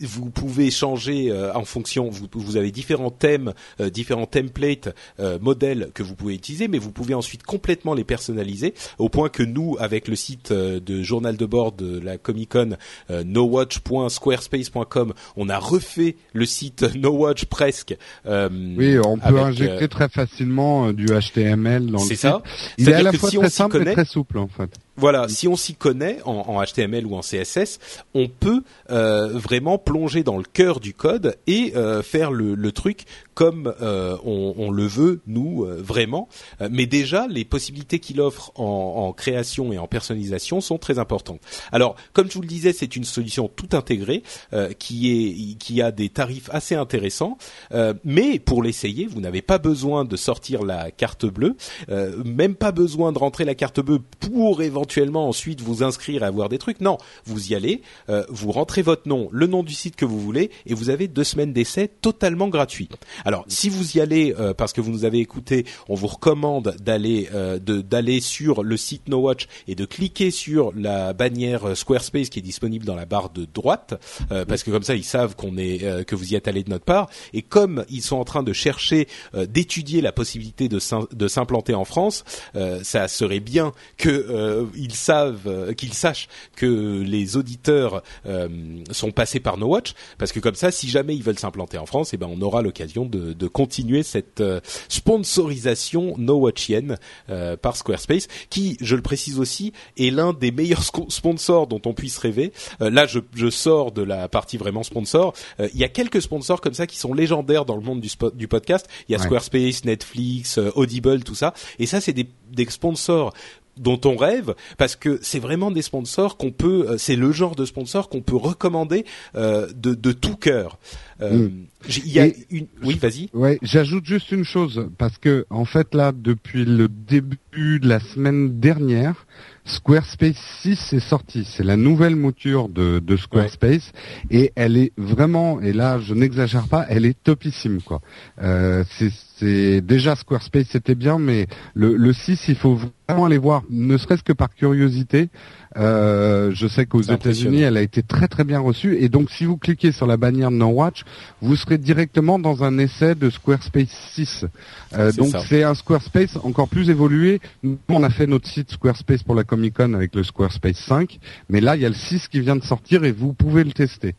vous pouvez changer en fonction. Vous, vous, avez différents thèmes, différents templates, modèles que vous pouvez utiliser, mais vous pouvez ensuite complètement les personnaliser au point que nous, avec le site de journal de bord de la Comic Con, nowatch.squarespace.com, on a refait le site No Watch presque. Euh, oui, on peut injecter euh, très facilement euh, du HTML dans le site. C'est ça. Il est à la fois très simple et très souple en fait. Voilà, si on s'y connaît en, HTML ou en CSS, on peut euh, vraiment plonger dans le cœur du code et euh, faire le, le, truc comme euh, on, on, le veut nous vraiment. mais déjà, les possibilités qu'il offre en, en, création et en personnalisation sont très importantes. Alors, comme je vous le disais, c'est une solution tout intégrée qui est qui a des tarifs assez intéressants. mais pour l'essayer, vous n'avez pas besoin de sortir la carte bleue, même pas besoin de rentrer la carte bleue pour éventuellement éventuellement ensuite vous inscrire et avoir des trucs. Non, vous y allez, euh, vous rentrez votre nom, le nom du site que vous voulez, et vous avez deux semaines d'essai totalement gratuit. Alors, si vous y allez euh, parce que vous nous avez écouté, on vous recommande d'aller euh, d'aller sur le site NoWatch et de cliquer sur la bannière Squarespace qui est disponible dans la barre de droite, parce que comme ça ils savent qu'on est que vous y êtes allé de notre part. Et comme ils sont en train de chercher d'étudier la possibilité de s'implanter en France, ça serait bien que ils savent, euh, qu'ils sachent que les auditeurs euh, sont passés par No Watch, parce que comme ça, si jamais ils veulent s'implanter en France, eh ben on aura l'occasion de, de, continuer cette euh, sponsorisation No Watchienne par Squarespace, qui, je le précise aussi, est l'un des meilleurs sponsors dont on puisse rêver. là, je, je, sors de la partie vraiment sponsor. Il y a quelques sponsors comme ça qui sont légendaires dans le monde du, du podcast. Il y a Squarespace, Netflix, Audible, tout ça. Et ça, c'est des, des sponsors dont on rêve parce que c'est vraiment des sponsors qu'on peut euh, c'est le genre de sponsor qu'on peut recommander euh, de, de tout cœur. Euh, mm. Il y a une oui, vas-y. Ouais, j'ajoute juste une chose parce que en fait là depuis le début de la semaine dernière, Squarespace 6 est sorti. C'est la nouvelle mouture de, de Squarespace et elle est vraiment et là je n'exagère pas, elle est topissime quoi. Euh, c'est déjà Squarespace c'était bien mais le, le 6 il faut vraiment aller voir ne serait-ce que par curiosité euh, je sais qu'aux États-Unis, elle a été très très bien reçue. Et donc, si vous cliquez sur la bannière No Watch, vous serez directement dans un essai de Squarespace 6. Euh, donc, c'est un Squarespace encore plus évolué. Nous, on a fait notre site Squarespace pour la Comic Con avec le Squarespace 5, mais là, il y a le 6 qui vient de sortir et vous pouvez le tester.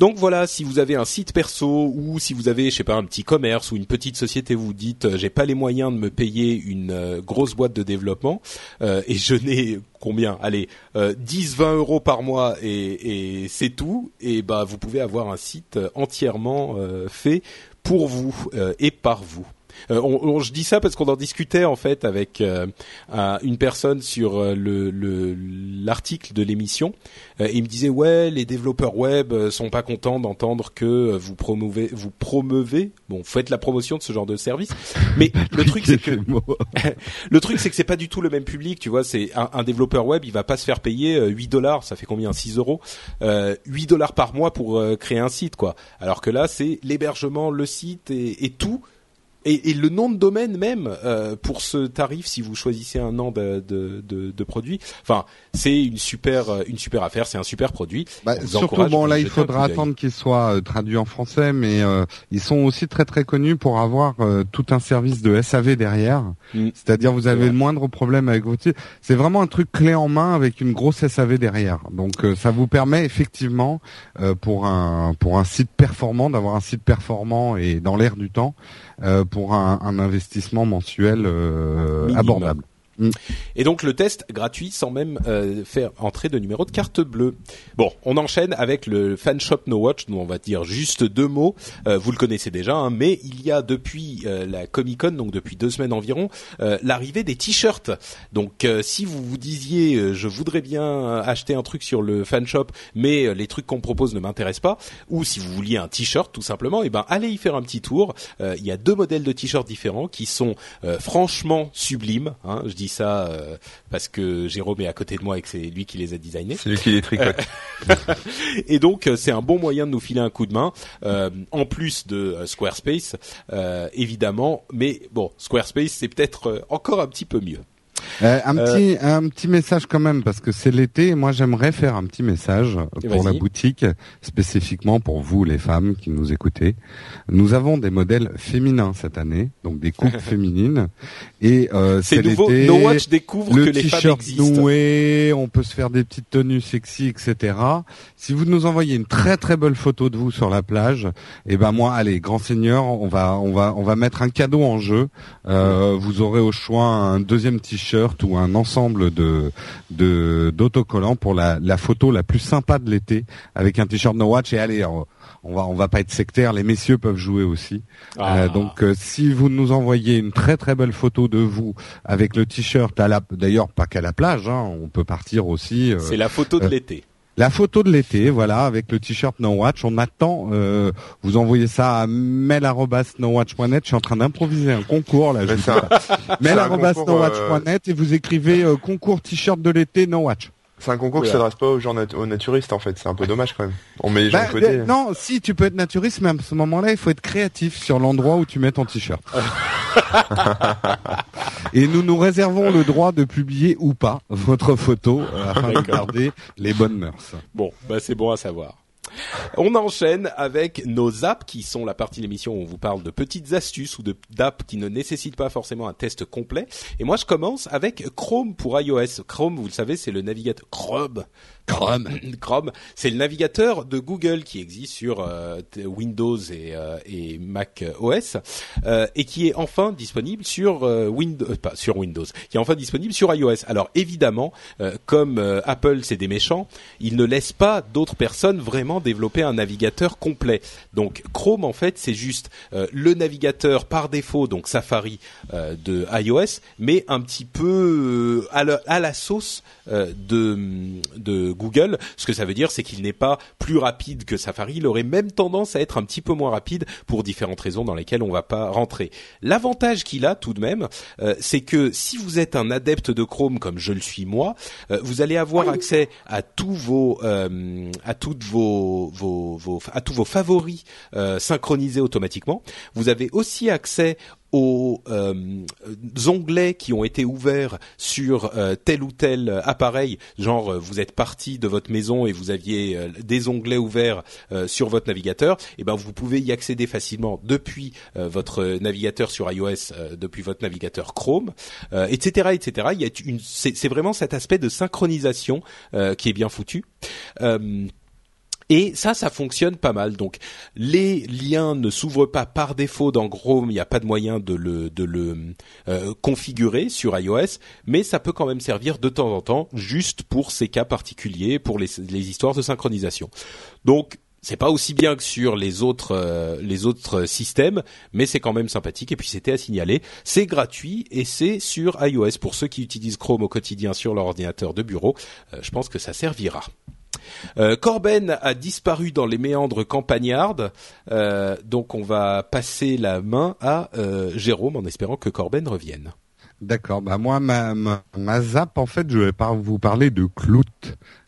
Donc voilà, si vous avez un site perso ou si vous avez, je sais pas, un petit commerce ou une petite société, vous dites, euh, j'ai pas les moyens de me payer une euh, grosse boîte de développement euh, et je n'ai combien? Allez, 10, 20 euros par mois et, et c'est tout. Et bah vous pouvez avoir un site entièrement fait pour vous et par vous. Euh, on, je dis ça parce qu'on en discutait en fait avec euh, une personne sur euh, le l'article de l'émission. il me disait ouais, les développeurs web sont pas contents d'entendre que vous promouvez, vous promeuvez, bon, faites la promotion de ce genre de service. Mais le truc c'est que le truc c'est que c'est pas du tout le même public. Tu vois, c'est un, développeur web, il va pas se faire payer 8 dollars, ça fait combien 6 euros, 8 dollars par mois pour créer un site quoi. Alors que là, c'est l'hébergement, le site et, et tout et, et, le nom de domaine même euh, pour ce tarif, si vous choisissez un an de, de, de, de produit, enfin c'est une super euh, une super affaire, c'est un super produit. Bah, surtout bon là, il faudra attendre qu'il soit euh, traduit en français, mais euh, ils sont aussi très très connus pour avoir tout un service de SAV derrière. Mm. C'est-à-dire vous avez le moindre problème avec votre c'est vraiment un truc clé en main avec une grosse SAV derrière. Donc ça vous permet effectivement pour un pour un site performant d'avoir un site performant et dans l'air du temps euh, pour un, un, investissement mensuel euh, abordable. Mm. Et donc le test gratuit sans même euh, faire entrer de numéro de carte bleue. Bon, on enchaîne avec le fan shop No Watch, dont on va dire juste deux mots. Euh, vous le connaissez déjà, hein, mais il y a depuis euh, la Comic Con, donc depuis deux semaines environ, l'arrivée des t-shirts. Donc si vous vous disiez je voudrais bien acheter un truc sur le fan shop, mais les trucs qu'on propose ne m'intéressent pas, ou si vous vouliez un t-shirt tout simplement, et eh ben allez y faire un petit tour. il y a deux modèles de t-shirts différents qui sont franchement sublimes. Hein, je dis ça euh, parce que Jérôme est à côté de moi et que c'est lui qui les a designés. C'est lui qui les tricote. et donc euh, c'est un bon moyen de nous filer un coup de main, euh, en plus de Squarespace, évidemment. Mais bon, Squarespace c'est peut-être encore un petit peu mieux. Euh, un euh, petit un petit message quand même parce que c'est l'été. Moi, j'aimerais faire un petit message pour la boutique, spécifiquement pour vous les femmes qui nous écoutez. Nous avons des modèles féminins cette année, donc des coupes féminines. Et euh, c'est l'été. No Watch découvre que les femmes existent. noué, on peut se faire des petites tenues sexy, etc. Si vous nous envoyez une très très belle photo de vous sur la plage, et eh ben moi, allez, grand seigneur, on va on va on va mettre un cadeau en jeu. Euh, vous aurez au choix un deuxième t-shirt ou un ensemble de d'autocollants pour la, photo la plus sympa de l'été avec un t-shirt No Watch. Et allez on va on va pas être sectaire les messieurs peuvent jouer aussi. Ah. euh, donc euh, si vous nous envoyez une très très belle photo de vous avec le t-shirt à la d'ailleurs pas qu'à la plage hein, on peut partir aussi euh, c'est la photo de l'été la photo de l'été, voilà, avec le t-shirt No Watch. On attend. Euh, vous envoyez ça à mail@nowatch.net. Je suis en train d'improviser un concours là. mail@nowatch.net et vous écrivez euh, concours t-shirt de l'été No Watch. C'est un concours qui s'adresse pas aux gens aux naturistes en fait. C'est un peu dommage quand même. On met les gens bah, de côté. Non, si tu peux être naturiste, mais à ce moment-là, il faut être créatif sur l'endroit où tu mets ton t-shirt. Et nous nous réservons le droit de publier ou pas votre photo euh, afin de garder les bonnes mœurs. Bon, bah c'est bon à savoir. On enchaîne avec nos apps qui sont la partie de l'émission où on vous parle de petites astuces ou d'apps qui ne nécessitent pas forcément un test complet. Et moi, je commence avec Chrome pour iOS. Chrome, vous le savez, c'est le navigateur Chrome Chrome. Chrome, c'est le navigateur de Google qui existe sur euh, Windows et, euh, Mac OS euh, et qui est enfin disponible sur Windows, pas sur Windows, qui est enfin disponible sur iOS. Alors évidemment, comme Apple c'est des méchants, ils ne laissent pas d'autres personnes vraiment développer un navigateur complet. Donc Chrome en fait c'est juste le navigateur par défaut, donc Safari de iOS, mais un petit peu à la, à la sauce de, de Google. Ce que ça veut dire, c'est qu'il n'est pas plus rapide que Safari. Il aurait même tendance à être un petit peu moins rapide pour différentes raisons dans lesquelles on va pas rentrer. L'avantage qu'il a tout de même, euh, c'est que si vous êtes un adepte de Chrome comme je le suis moi, euh, vous allez avoir accès à tous vos euh, à toutes vos, vos, vos, à tous vos favoris synchronisés automatiquement. Vous avez aussi accès aux euh, onglets qui ont été ouverts sur euh, tel ou tel appareil, genre euh, vous êtes parti de votre maison et vous aviez des onglets ouverts sur votre navigateur, et eh ben vous pouvez y accéder facilement depuis votre navigateur sur iOS, depuis votre navigateur Chrome, etc., etc. Il y a une, c'est vraiment cet aspect de synchronisation qui est bien foutu. Et ça, ça fonctionne pas mal. Donc, les liens ne s'ouvrent pas par défaut dans Chrome. Il n'y a pas de moyen de le, euh, configurer sur iOS, mais ça peut quand même servir de temps en temps, juste pour ces cas particuliers, pour les, histoires de synchronisation. Donc, c'est pas aussi bien que sur les autres euh, les autres systèmes, mais c'est quand même sympathique. Et puis c'était à signaler, c'est gratuit et c'est sur iOS pour ceux qui utilisent Chrome au quotidien sur leur ordinateur de bureau. Euh, je pense que ça servira. Euh, Corben a disparu dans les méandres campagnardes, euh, donc on va passer la main à euh, Jérôme en espérant que Corben revienne. D'accord. Bah moi, ma, ma, zap, en fait, je vais pas vous parler de Clout.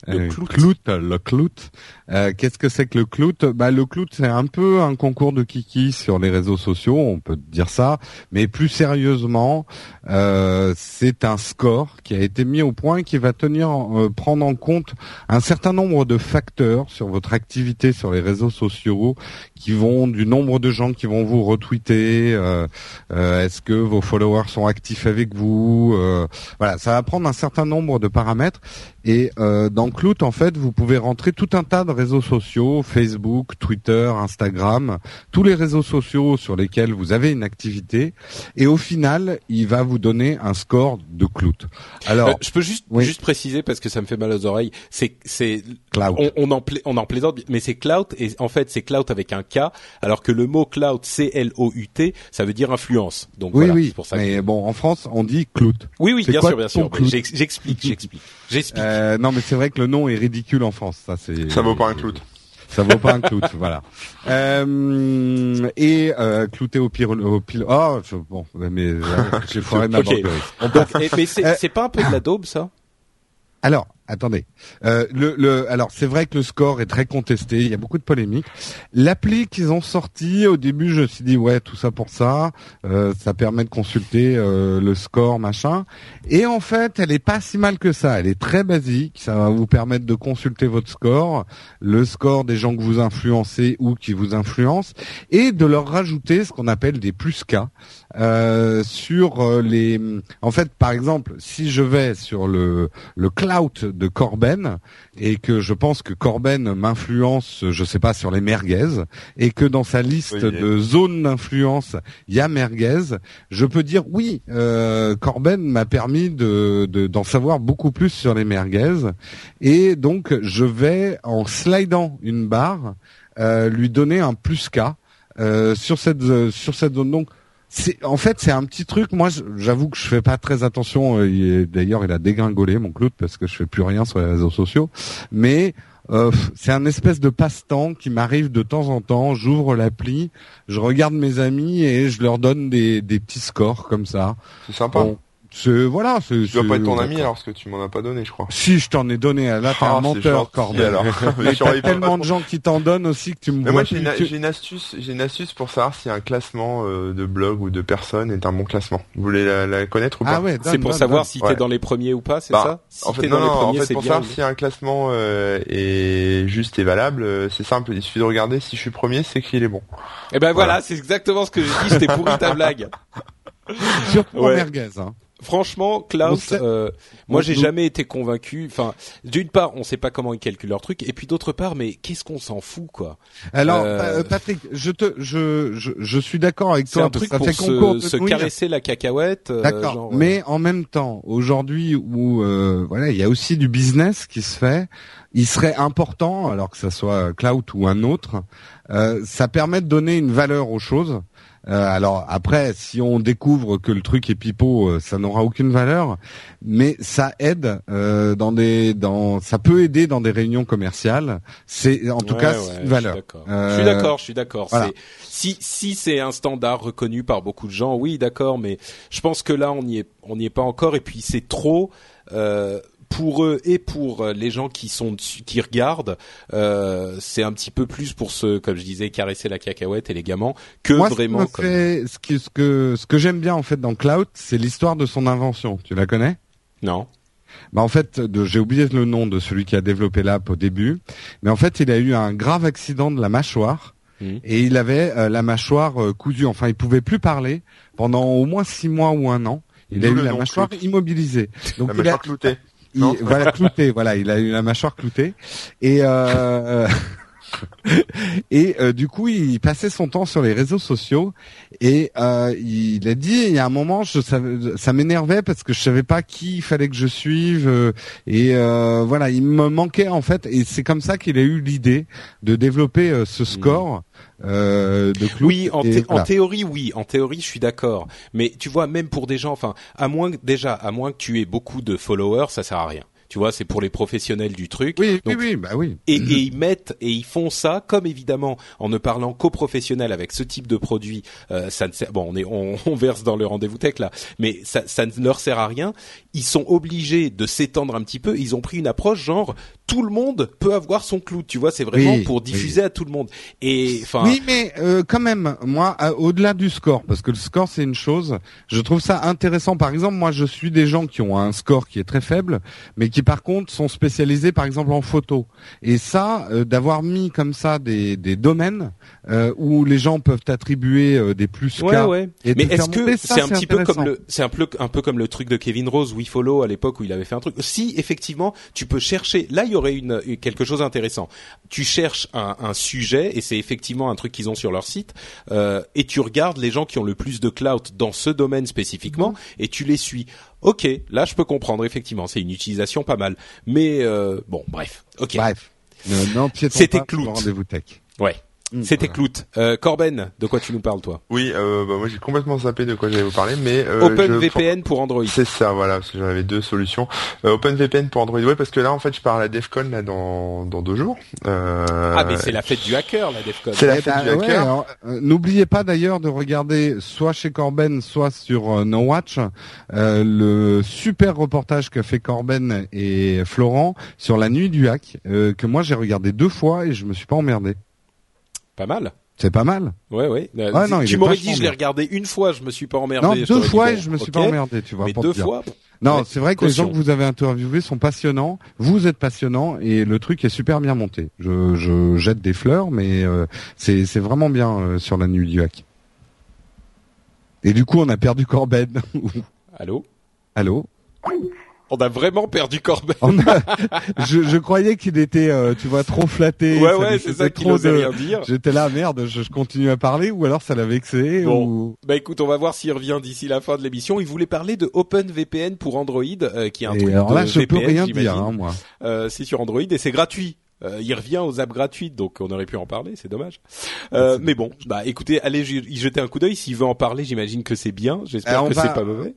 Le Euh, clout. clout, le clout. Euh, Qu'est-ce que c'est que le clout? Bah le clout c'est un peu un concours de kiki sur les réseaux sociaux, on peut dire ça, mais plus sérieusement, euh, c'est un score qui a été mis au point qui va tenir euh, prendre en compte un certain nombre de facteurs sur votre activité sur les réseaux sociaux, qui vont du nombre de gens qui vont vous retweeter, euh, euh, est-ce que vos followers sont actifs avec vous, euh, voilà, ça va prendre un certain nombre de paramètres. Et euh, dans Clout, en fait, vous pouvez rentrer tout un tas de réseaux sociaux, Facebook, Twitter, Instagram, tous les réseaux sociaux sur lesquels vous avez une activité. Et au final, il va vous donner un score de Clout. Alors, Euh, je peux juste oui. juste préciser parce que ça me fait mal aux oreilles. C'est c'est Clout. on, on en pla- on en plaisante, mais c'est clout et en fait c'est clout avec un K, alors que le mot clout C L O U T ça veut dire influence. Donc oui, voilà, oui. c'est pour ça. que- Mais bon, en France, on dit Clout. Oui, oui, bien quoi sûr, bien sûr. clout? J'ex- J'explique, j'explique, j'explique. Euh, non, mais c'est vrai que le nom est ridicule en France. Ça, c'est. Ça vaut pas un clout. Ça vaut pas un clout, voilà. Euh, et euh, clouté au pire, au pile. Oh, je- bon, mais euh, j'ai foiré ma Ok. banque de risque. On Donc, passe. et- mais c'est Euh, c'est pas un peu de la daube ça? Alors, attendez. Euh, le, le, alors, c'est vrai que le score est très contesté. Il y a beaucoup de polémiques. L'appli qu'ils ont sorti au début, je me suis dit ouais, tout ça pour ça. Euh, ça permet de consulter euh, le score, machin. Et en fait, elle est pas si mal que ça. Elle est très basique. Ça va vous permettre de consulter votre score, le score des gens que vous influencez ou qui vous influencent, et de leur rajouter ce qu'on appelle des plus cas euh, sur euh, les. En fait, par exemple, si je vais sur le le clout de Corben et que je pense que Corben m'influence, je sais pas, sur les merguez et que dans sa liste Oui. de zones d'influence il y a merguez, je peux dire oui, euh, Corben m'a permis de de- d'en savoir beaucoup plus sur les merguez et donc je vais en slidant une barre euh, lui donner un plus K euh, sur cette euh, sur cette zone donc c'est en fait c'est un petit truc. Moi j'avoue que je fais pas très attention euh, d'ailleurs il a dégringolé mon clout parce que je fais plus rien sur les réseaux sociaux. Mais euh, c'est un espèce de passe-temps qui m'arrive de temps en temps. J'ouvre l'appli je regarde mes amis et je leur donne des, des petits scores comme ça. C'est sympa. bon c'est voilà c'est Tu dois pas être ton ami alors parce que tu m'en as pas donné, je crois. si je t'en ai donné là t'es Ah, un menteur Corben alors. mais t'as tellement de gens qui t'en donnent aussi que tu me Mais vois moi j'ai une, plus- tu- j'ai une astuce, j'ai une astuce pour savoir si un classement euh, de blog ou de personne est un bon classement. Vous voulez la, la connaître ou pas ah ouais C'est pour donne, savoir donne. si Ouais. t'es dans les premiers ou pas, c'est Bah, ça Si En fait, t'es non, dans les non, en fait, c'est pour bien. savoir si un classement euh, est juste et valable, euh, c'est simple. Il suffit de regarder si je suis premier, c'est qu'il est bon. Et ben voilà, c'est exactement ce que j'ai dit. Je t'ai pourri ta blague. en Ouais. merguez hein. Franchement, sait- euh, moi j'ai jamais été convaincu. Enfin, d'une part, on sait pas comment ils calculent leur truc, et puis d'autre part, mais qu'est-ce qu'on s'en fout, quoi? Alors, Euh, Pa- Patrick, je te, je, je, je suis d'accord avec C'est toi. un truc ça pour fait concours se, de se nouilles. caresser la cacahuète. euh, D'accord. genre, euh, Mais en même temps, aujourd'hui où euh, voilà, il y a aussi du business qui se fait. Il serait important, alors que ça soit Cloud ou un autre, euh, ça permet de donner une valeur aux choses. Euh, alors après, si on découvre que le truc est pipeau, euh, ça n'aura aucune valeur, mais ça aide euh, dans des, dans, ça peut aider dans des réunions commerciales. C'est en tout ouais, cas ouais, une valeur. Je suis d'accord, je suis d'accord. voilà. Si si c'est un standard reconnu par beaucoup de gens, oui, d'accord, mais je pense que là on n'y est on n'y est pas encore et puis c'est trop euh, pour eux et pour euh, les gens qui sont dessus, qui regardent, euh, c'est un petit peu plus pour ceux, comme je disais, caresser la cacahuète et les gamins que Moi, vraiment. ce, fait- ce, qui- ce que ce que j'aime bien en fait dans Cloud, c'est l'histoire de son invention. Tu la connais? Non. Bah en fait, de- j'ai oublié le nom de celui qui a développé l'app au début, mais en fait, il a eu un grave accident de la mâchoire Mhm. et il avait euh, la mâchoire euh, cousue. Enfin, il pouvait plus parler pendant au moins six mois ou un an. Il a eu la mâchoire Clout. immobilisée. Donc La il a, mâchoire il- voilà clouté. Voilà, il a eu la mâchoire cloutée et euh, et euh, du coup il passait son temps sur les réseaux sociaux. Et euh, il a dit il y a un moment je savais, ça m'énervait parce que je savais pas qui il fallait que je suive. Euh, et euh, voilà il me manquait en fait. Et c'est comme ça qu'il a eu l'idée de développer euh, ce score euh, de Clout. Oui, en, théorie, oui, en théorie, je suis d'accord. Mais tu vois, même pour des gens, enfin, à moins que- déjà, à moins que tu aies beaucoup de followers, ça sert à rien. Tu vois, c'est pour les professionnels du truc. oui Donc, oui oui bah oui et, et ils mettent et ils font ça comme évidemment en ne parlant qu'aux professionnels avec ce type de produit euh, ça ne sert, bon on est on, on verse dans le rendez-vous tech là mais ça, ça ne leur sert à rien ils sont obligés de s'étendre un petit peu ils ont pris une approche genre tout le monde peut avoir son cloud. Tu vois, c'est vraiment Oui, pour diffuser à tout le monde. Et enfin, Oui, mais euh, quand même, moi, euh, au-delà du score, parce que le score c'est une chose, je trouve ça intéressant. Par exemple, moi, je suis des gens qui ont un score qui est très faible, mais qui par contre sont spécialisés, par exemple, en photo. Et ça, euh, d'avoir mis comme ça des, des domaines euh, où les gens peuvent attribuer euh, des plus Ouais, ouais. Et Mais est-ce que c'est un petit peu comme le, c'est un peu, un peu comme le truc de Kevin Rose, WeFollow à l'époque où il avait fait un truc. Si effectivement tu peux chercher, là y aurait une, quelque chose d'intéressant. Tu cherches un, un sujet et c'est effectivement un truc qu'ils ont sur leur site euh, et tu regardes les gens qui ont le plus de clout dans ce domaine spécifiquement et tu les suis. Ok, là je peux comprendre effectivement, c'est une utilisation pas mal. Mais euh, bon, bref. Ok. Bref. N'empiétons C'était Clout. rendez-vous tech. Ouais. Mm, C'était voilà. Clout. Euh, Corben, de quoi tu nous parles toi? Oui, euh, bah, moi j'ai complètement zappé de quoi j'allais vous parler, mais euh, je- OpenVPN pour Android. C'est ça, voilà, parce que j'en avais deux solutions. Euh, OpenVPN pour Android, ouais, parce que là, en fait, je pars à la DEFCON là dans dans deux jours. Euh, Ah mais c'est la fête du hacker la DEFCON. C'est la Eh fête ben, du ouais, hacker. alors, euh, N'oubliez pas d'ailleurs de regarder soit chez Corben, soit sur euh, No Watch euh, le super reportage qu'a fait Corben et Florent sur la nuit du hack euh, que moi j'ai regardé deux fois et je me suis pas emmerdé. Pas mal. C'est pas mal. Ouais, ouais. Euh, non, il tu m'aurais dit, je l'ai regardé une fois, je me suis pas emmerdé. non, je deux dit, fois bon, et je me suis pas emmerdé, tu vois. Mais pour deux fois. Non, Ouais, c'est vrai que les gens que vous avez interviewés sont passionnants. Vous êtes passionnants et le truc est super bien monté. Je, je jette des fleurs, mais euh, c'est c'est vraiment bien euh, sur la nuit du hack. Et du coup, on a perdu Corben. Allô? Allô? On a vraiment perdu Corben. A- je, je croyais qu'il était, euh, tu vois, trop flatté. ouais, ouais, c'est ça qui trop n'osait de- rien dire. J'étais là, merde, je, je continue à parler, ou alors ça l'a vexé, Bon. ou... Bah écoute, on va voir s'il revient d'ici la fin de l'émission. Il voulait parler de OpenVPN pour Android, euh, qui est un Et truc alors de là, je peux rien dire, hein, moi. Euh, c'est sur Android et c'est gratuit. Euh, il revient aux apps gratuites, donc on aurait pu en parler, c'est dommage. Euh, mais bon, bah écoutez, allez y jeter un coup d'œil. S'il veut en parler, j'imagine que c'est bien. J'espère Euh, on que va- c'est pas mauvais.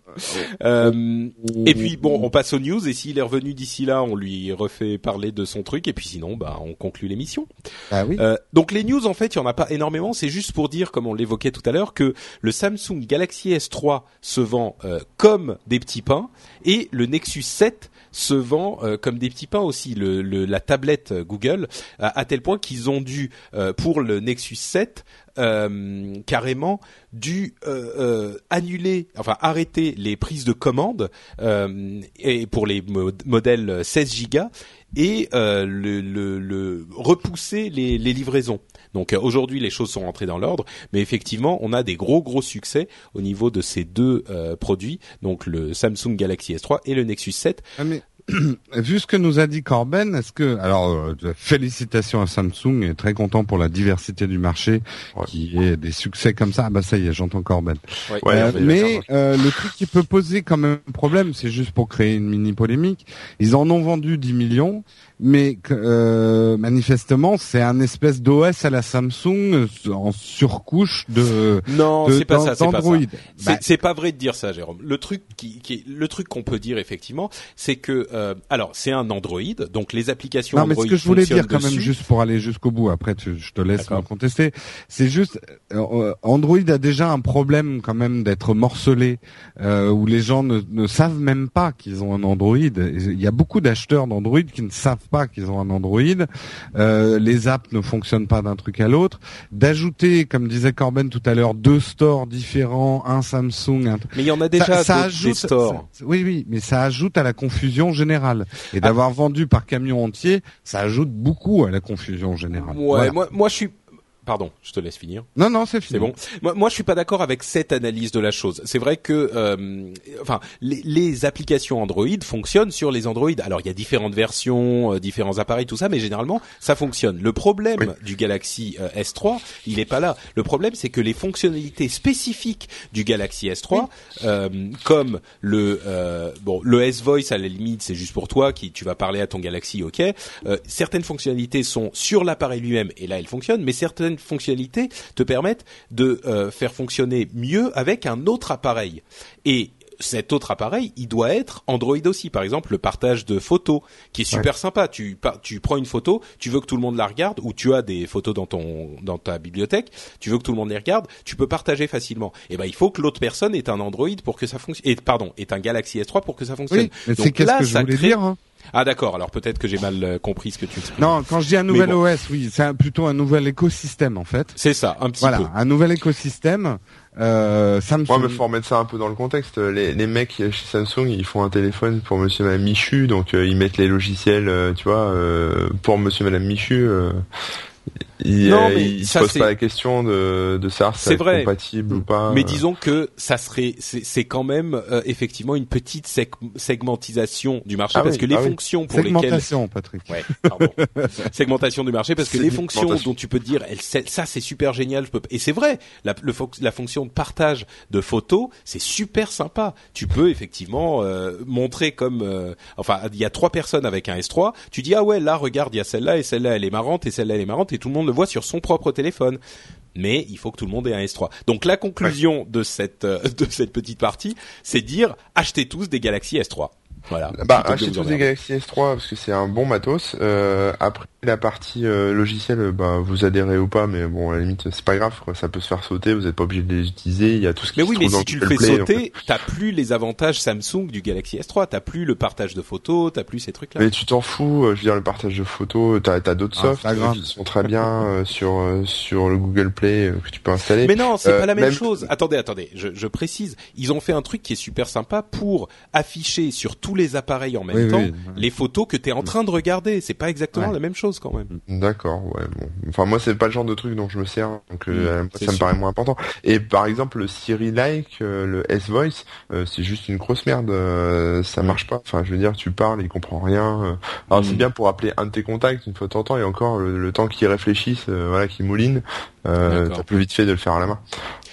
Euh, et puis bon, on passe aux news et s'il est revenu d'ici là, on lui refait parler de son truc et puis sinon, bah on conclut l'émission. Ah oui. Euh, donc les news en fait, il y en a pas énormément. C'est juste pour dire, comme on l'évoquait tout à l'heure, que le Samsung Galaxy S3 se vend euh, comme des petits pains et le Nexus 7 se vend euh, comme des petits pains aussi. Le, la tablette euh, Google à, tel point qu'ils ont dû euh, pour le Nexus 7 euh, carrément dû annuler, enfin arrêter les prises de commandes et pour les mo- modèles 16 Go et euh, le, repousser les, livraisons. Donc euh, aujourd'hui les choses sont rentrées dans l'ordre, mais effectivement on a des gros gros succès au niveau de ces deux euh, produits, donc le Samsung Galaxy S3 et le Nexus 7. Ah, mais vu ce que nous a dit Corben, est-ce que alors euh, félicitations à Samsung et très content pour la diversité du marché Ouais. qui est des succès comme ça. Ah bah ça y est, j'entends Corben. Ouais, Euh, mais euh, le truc qui peut poser quand même problème, c'est juste pour créer une mini polémique. Ils en ont vendu 10 millions, mais euh, manifestement c'est un espèce d'OS à la Samsung euh, en surcouche de, Non, c'est pas ça, c'est pas ça. d'Android. C'est Bah, c'est pas vrai de dire ça, Jérôme. Le truc qui, qui le truc qu'on peut dire effectivement, c'est que euh, alors c'est un Android, donc les applications Non, mais Android ce que je voulais dire quand même, juste pour aller jusqu'au bout, après tu- je te laisse me contester, c'est juste, euh, euh, Android a déjà un problème quand même d'être morcelé, euh, où les gens ne, ne savent même pas qu'ils ont un Android. Il y a beaucoup d'acheteurs d'Android qui ne savent pas qu'ils ont un Android. Euh, les apps ne fonctionnent pas d'un truc à l'autre. D'ajouter, comme disait Corben tout à l'heure, deux stores différents, un Samsung, un Mais il y en a déjà ça, ça ajoute, des stores. ça- oui, oui, mais ça ajoute à la confusion générale. Et d'avoir vendu par camion entier, ça ajoute beaucoup à la confusion générale. Ouais, Voilà. moi, moi je suis. Pardon, je te laisse finir. Non, non, c'est fini. C'est bon. Moi, moi, je suis pas d'accord avec cette analyse de la chose. C'est vrai que, euh, enfin, les, les applications Android fonctionnent sur les Android. Alors, il y a différentes versions, euh, différents appareils, tout ça, mais généralement, ça fonctionne. Le problème Oui. du Galaxy euh, S3, il est pas là. Le problème, c'est que les fonctionnalités spécifiques du Galaxy S3, euh, comme le euh, bon, le S Voice à la limite, c'est juste pour toi qui tu vas parler à ton Galaxy, ok. Euh, certaines fonctionnalités sont sur l'appareil lui-même et là, elles fonctionnent, mais certaines fonctionnalités te permettent de euh, faire fonctionner mieux avec un autre appareil. Et cet autre appareil, il doit être Android aussi. Par exemple, le partage de photos, qui est super sympa. Tu, tu prends une photo, tu veux que tout le monde la regarde, ou tu as des photos dans ton dans ta bibliothèque, tu veux que tout le monde les regarde, tu peux partager facilement. Et ben, il faut que l'autre personne ait un Android pour que ça fonctionne. Et pardon, ait un Galaxy S3 pour que ça fonctionne. Oui, c'est qu'est-ce là, que je ça voulais crée- dire. hein? Ah d'accord. Alors peut-être que j'ai mal euh, compris ce que tu expliques. Non, quand je dis un nouvel OS, oui, c'est plutôt un nouvel écosystème en fait. C'est ça, un petit voilà, peu. un nouvel écosystème. Euh, Samsung. Ouais, mais faut remettre ça un peu dans le contexte. Les, les mecs chez Samsung, ils font un téléphone pour Monsieur Madame Michu, donc euh, ils mettent les logiciels, euh, tu vois, euh, pour Monsieur Madame Michu. Il, non, euh, mais il ça, se pose pas la question de, de savoir si C'est compatible ou pas. Mais euh. disons que ça serait, c'est c'est quand même euh, effectivement une petite seg- segmentisation du marché Ah parce oui, que les ah oui. fonctions pour lesquelles Segmentation, Patrick. Ouais, pardon. segmentation du marché parce que les fonctions dont tu peux te dire elle, ça c'est super génial je peux et c'est vrai la, le fo- la fonction de partage de photos c'est super sympa tu peux effectivement euh, montrer comme euh, enfin il y a trois personnes avec un S3 tu dis ah ouais là regarde il y a celle-là et celle-là elle est marrante et celle-là elle est marrante et tout le monde le voit sur son propre téléphone mais il faut que tout le monde ait un S3. Donc la conclusion de cette euh, de cette petite partie, c'est dire achetez tous des Galaxy S3. Voilà. Bah, achetez tous des. Galaxy S3 parce que c'est un bon matos. Euh, après la partie euh, logicielle, bah vous adhérez ou pas, mais bon à la limite c'est pas grave, quoi. ça peut se faire sauter. Vous n'êtes pas obligé de les utiliser. Il y a tout ce qui Mais se oui, mais trouve dans si tu le fais Play, sauter, t'as plus les avantages Samsung du Galaxy S3, t'as plus le partage de photos, t'as plus ces trucs-là. Mais tu t'en fous, euh, je veux dire le partage de photos, t'as as, d'autres Ah, softs euh, qui sont très bien euh, sur euh, sur le Google Play euh, que tu peux installer. Mais non, c'est Euh, pas la même, même- chose. Attendez, attendez, je, je précise. Ils ont fait un truc qui est super sympa pour afficher sur tous les appareils en même Oui, temps oui. les photos que t'es en train de regarder. C'est pas exactement Ouais. la même chose quand même. D'accord, ouais, bon. Enfin, moi, c'est pas le genre de truc dont je me sers, donc euh, Mm, moi, ça me paraît moins important. Et par exemple, le Siri Like, euh, le S-Voice, euh, c'est juste une grosse merde. euh, ça marche pas. Enfin, je veux dire, tu parles, il comprend rien. euh. Alors, Mm. c'est bien pour appeler un de tes contacts une fois de temps, et encore, le, le temps qu'il réfléchisse, euh, voilà, qu'il mouline, euh, t'as plus vite fait de le faire à la main.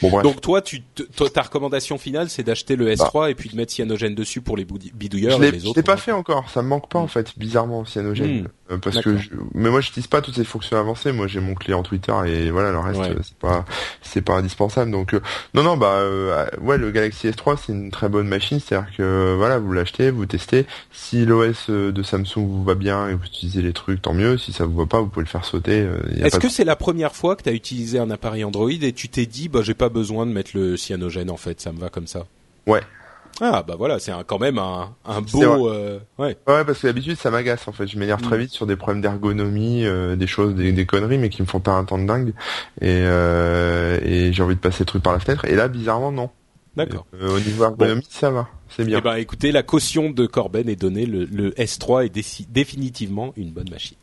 Bon, bref. Donc toi, tu, toi, ta recommandation finale, c'est d'acheter le S3 et puis de mettre cyanogène dessus pour les bidouilleurs je et les je autres. l'ai pas fait encore, ça me manque pas en fait, bizarrement cyanogène, Mm. Euh, parce que je... mais moi j'utilise pas toutes ces fonctions avancées, moi j'ai mon client Twitter et voilà le reste Ouais. c'est pas c'est pas indispensable donc euh, non non bah euh, ouais le Galaxy S3 c'est une très bonne machine, c'est-à-dire que voilà vous l'achetez, vous testez, si l'OS euh, de Samsung vous va bien et vous utilisez les trucs tant mieux, si ça vous va pas vous pouvez le faire sauter. euh, Est-ce que de- c'est la première fois que tu as utilisé un appareil Android et tu t'es dit, bah j'ai pas besoin de mettre le cyanogène en fait, ça me va comme ça? Ouais. Ah bah voilà, c'est un- quand même un, un beau... euh, ouais. Ouais, parce que d'habitude ça m'agace en fait. Je m'énerve très Mm. vite sur des problèmes d'ergonomie, euh, des choses, des, des conneries, mais qui me font perdre un temps de dingue. Et, euh, et j'ai envie de passer le truc par la fenêtre. Et là, bizarrement, non. D'accord. Euh, au niveau ergonomie, ça va, c'est bien. Eh ben écoutez, la caution de Corben est donnée, le, le S3 est définitivement une bonne machine.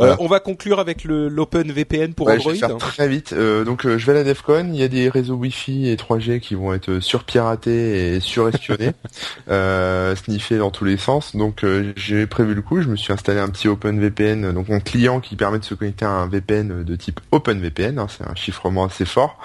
Euh, on va conclure avec le l'Open VPN pour Ouais, je Android. vais faire très vite. Euh, donc, euh, je vais à la DEFCON. Il y a des réseaux Wi-Fi et 3G qui vont être surpiratés et surespionnés, euh, sniffés dans tous les sens. Donc, euh, j'ai prévu le coup. Je me suis installé un petit OpenVPN, donc mon client qui permet de se connecter à un VPN de type OpenVPN. hein, c'est un chiffrement assez fort.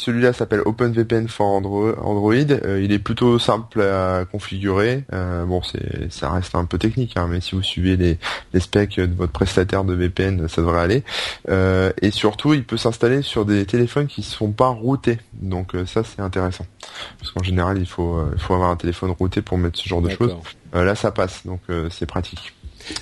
Celui-là s'appelle OpenVPN for Andro- Android. Euh, il est plutôt simple à configurer. Euh, bon, c'est, ça reste un peu technique, hein, mais si vous suivez les, les specs de votre prestataire de VPN, ça devrait aller. Euh, et surtout, il peut s'installer sur des téléphones qui sont pas routés. Donc ça, c'est intéressant. Parce qu'en général, il faut, il faut avoir un téléphone routé pour mettre ce genre de choses. Euh, là, ça passe, donc euh, c'est pratique.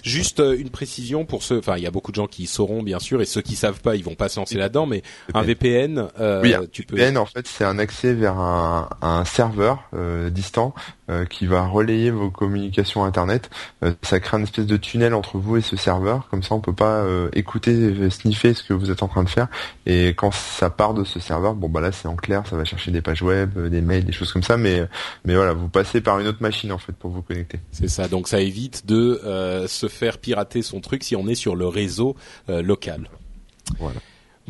Juste euh, une précision pour ceux, enfin il y a beaucoup de gens qui sauront bien sûr et ceux qui savent pas, ils vont pas se lancer là-dedans, mais un VPN, euh, Oui, un tu peux. VPN, en fait, c'est un accès vers un, un serveur euh, distant euh, qui va relayer vos communications Internet. Euh, ça crée une espèce de tunnel entre vous et ce serveur. Comme ça, on peut pas euh, écouter, sniffer ce que vous êtes en train de faire. Et quand ça part de ce serveur, bon bah là, c'est en clair, ça va chercher des pages web, euh, des mails, des choses comme ça. Mais mais voilà, vous passez par une autre machine en fait pour vous connecter. C'est ça, donc ça évite de euh, se faire pirater son truc si on est sur le réseau euh, local. Voilà.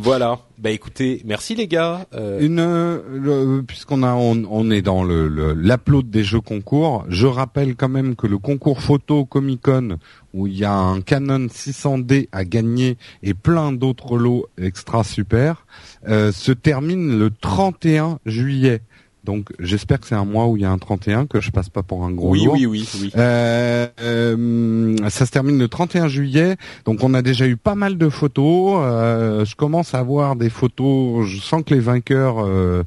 Voilà. Bah écoutez, merci les gars. Euh, Une, puisqu'on a, on, on est dans le le- des jeux concours. Je rappelle quand même que le concours photo Comic Con où il y a un Canon 600D à gagner et plein d'autres lots extra super euh, se termine le 31 juillet. Donc j'espère que c'est un mois où il y a un 31 que je passe pas pour un gros oui, lourd. oui, oui, oui. Euh, euh, ça se termine le 31 juillet, donc on a déjà eu pas mal de photos. Euh, je commence à voir des photos. Je sens que les vainqueurs euh,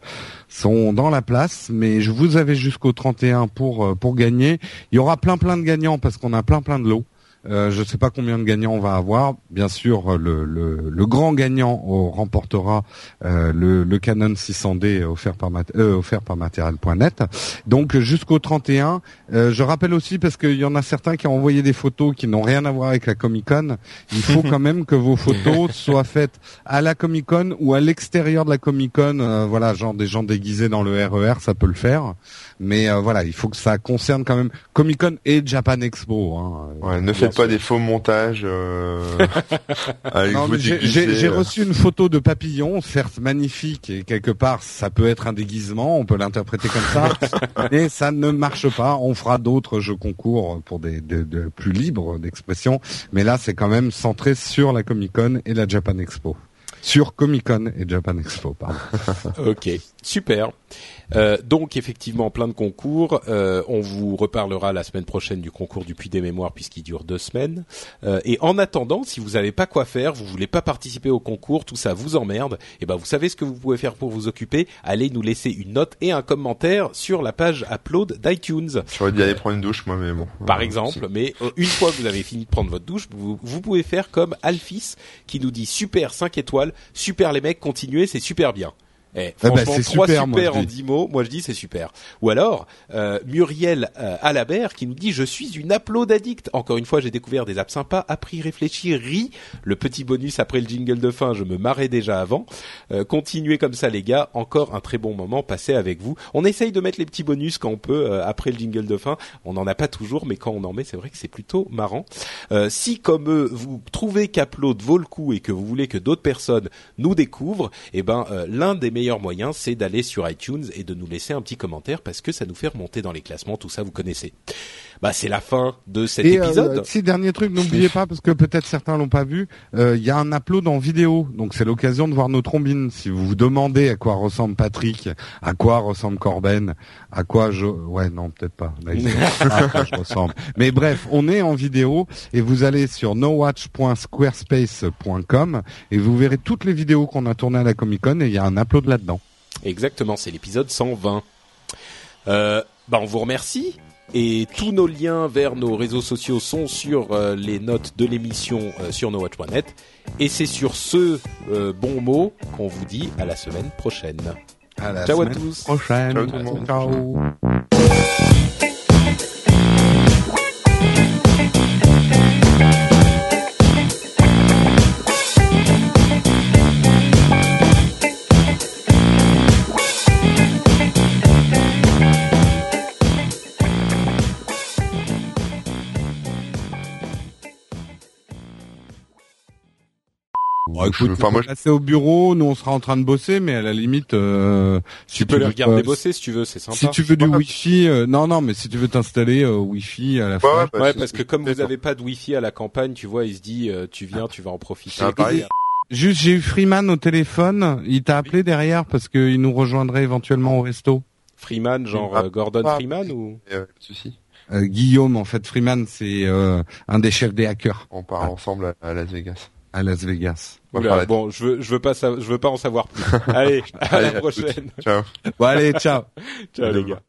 sont dans la place, mais je vous avais jusqu'au 31 pour euh, pour gagner. Il y aura plein plein de gagnants parce qu'on a plein plein de lots. Euh, je ne sais pas combien de gagnants on va avoir. Bien sûr, le, le, le grand gagnant remportera euh, le, le, Canon 600D offert par, euh, offert par Material.net. Donc jusqu'au 31. Euh, je rappelle aussi parce qu'il y en a certains qui ont envoyé des photos qui n'ont rien à voir avec la Comic Con. Il faut quand même que vos photos soient faites à la Comic Con ou à l'extérieur de la Comic Con. Euh, voilà, genre des gens déguisés dans le RER, e ça peut le faire. Mais euh, voilà, il faut que ça concerne quand même Comic Con et Japan Expo. Hein. Ouais, ne faites pas des faux montages. Euh, J'ai reçu une photo de papillon, certes magnifique et quelque part ça peut être un déguisement, on peut l'interpréter comme ça, mais ça ne marche pas. On fera d'autres jeux concours pour des, de plus libres d'expression, mais là c'est quand même centré sur la Comic Con et la Japan Expo sur Comic Con et Japan Expo. Pardon. ok, super. Euh, donc effectivement plein de concours. Euh, on vous reparlera la semaine prochaine du concours du Puy des Mémoires puisqu'il dure deux semaines. Euh, et en attendant, si vous n'avez pas quoi faire, vous voulez pas participer au concours, tout ça vous emmerde, et eh ben vous savez ce que vous pouvez faire pour vous occuper. Allez nous laisser une note et un commentaire sur la page upload d'iTunes. J'aurais dit aller prendre une douche moi, mais bon. Par exemple, mais une fois que vous avez fini de prendre votre douche, vous, vous pouvez faire comme Alphys qui nous dit super 5 étoiles, super les mecs, continuez, c'est super bien. Eh, eh ben, franchement, trois super, super en dix mots. Moi, je dis c'est super. Ou alors euh, Muriel euh, Alabert qui nous dit je suis une upload addict. Encore une fois, j'ai découvert des apps sympas, appris, réfléchi, ri. Le petit bonus après le jingle de fin, je me marrais déjà avant. Euh, continuez comme ça, les gars. Encore un très bon moment passé avec vous. On essaye de mettre les petits bonus quand on peut euh, après le jingle de fin. On n'en a pas toujours, mais quand on en met, c'est vrai que c'est plutôt marrant. Euh, si comme eux, vous trouvez qu'upload vaut le coup et que vous voulez que d'autres personnes nous découvrent, eh ben l'un des meilleur moyen, c'est d'aller sur iTunes et de nous laisser un petit commentaire parce que ça nous fait remonter dans les classements. Tout ça, vous connaissez. Bah, c'est la fin de cet et euh, épisode. Euh, si dernier truc, n'oubliez pas parce que peut-être certains l'ont pas vu. Euh, il y a un upload en vidéo, donc c'est l'occasion de voir nos trombines. Si vous vous demandez à quoi ressemble Patrick, à quoi ressemble Corben, à quoi je, ouais, non, peut-être pas. je ressemble. Mais bref, on est en vidéo et vous allez sur nowatch.squarespace.com et vous verrez toutes les vidéos qu'on a tournées à la Comic Con et il y a un upload là-dedans. Exactement, c'est l'épisode 120. Euh, bah on vous remercie et tous nos liens vers nos réseaux sociaux sont sur euh, les notes de l'émission euh, sur nowatch.net et c'est sur ce euh, bon mot qu'on vous dit à la semaine prochaine. À la Ciao à tous. Prochaine. Ciao tout le monde. Ciao. Enfin moi, je... au bureau, nous on sera en train de bosser, mais à la limite, euh, si tu peux les regarder bosser si tu veux, c'est sympa. Si tu veux du Wi-Fi, euh, non non, mais si tu veux t'installer euh, Wi-Fi à la fin. Ouais, parce que comme vous avez pas de Wi-Fi à la campagne, tu vois, il se dit, euh, tu viens, tu vas en profiter. Ah, Juste, j'ai eu Freeman au téléphone. Il t'a appelé derrière parce qu'il nous rejoindrait éventuellement au resto. Freeman, genre ah, Gordon Freeman ou? Euh, souci. Guillaume, en fait, Freeman, c'est un des chefs des hackers. On part ensemble à Las Vegas à Las Vegas. Bon, je veux, je veux pas, je veux pas en savoir plus. allez, à la prochaine. Ciao. Bon, allez, ciao. ciao les gars.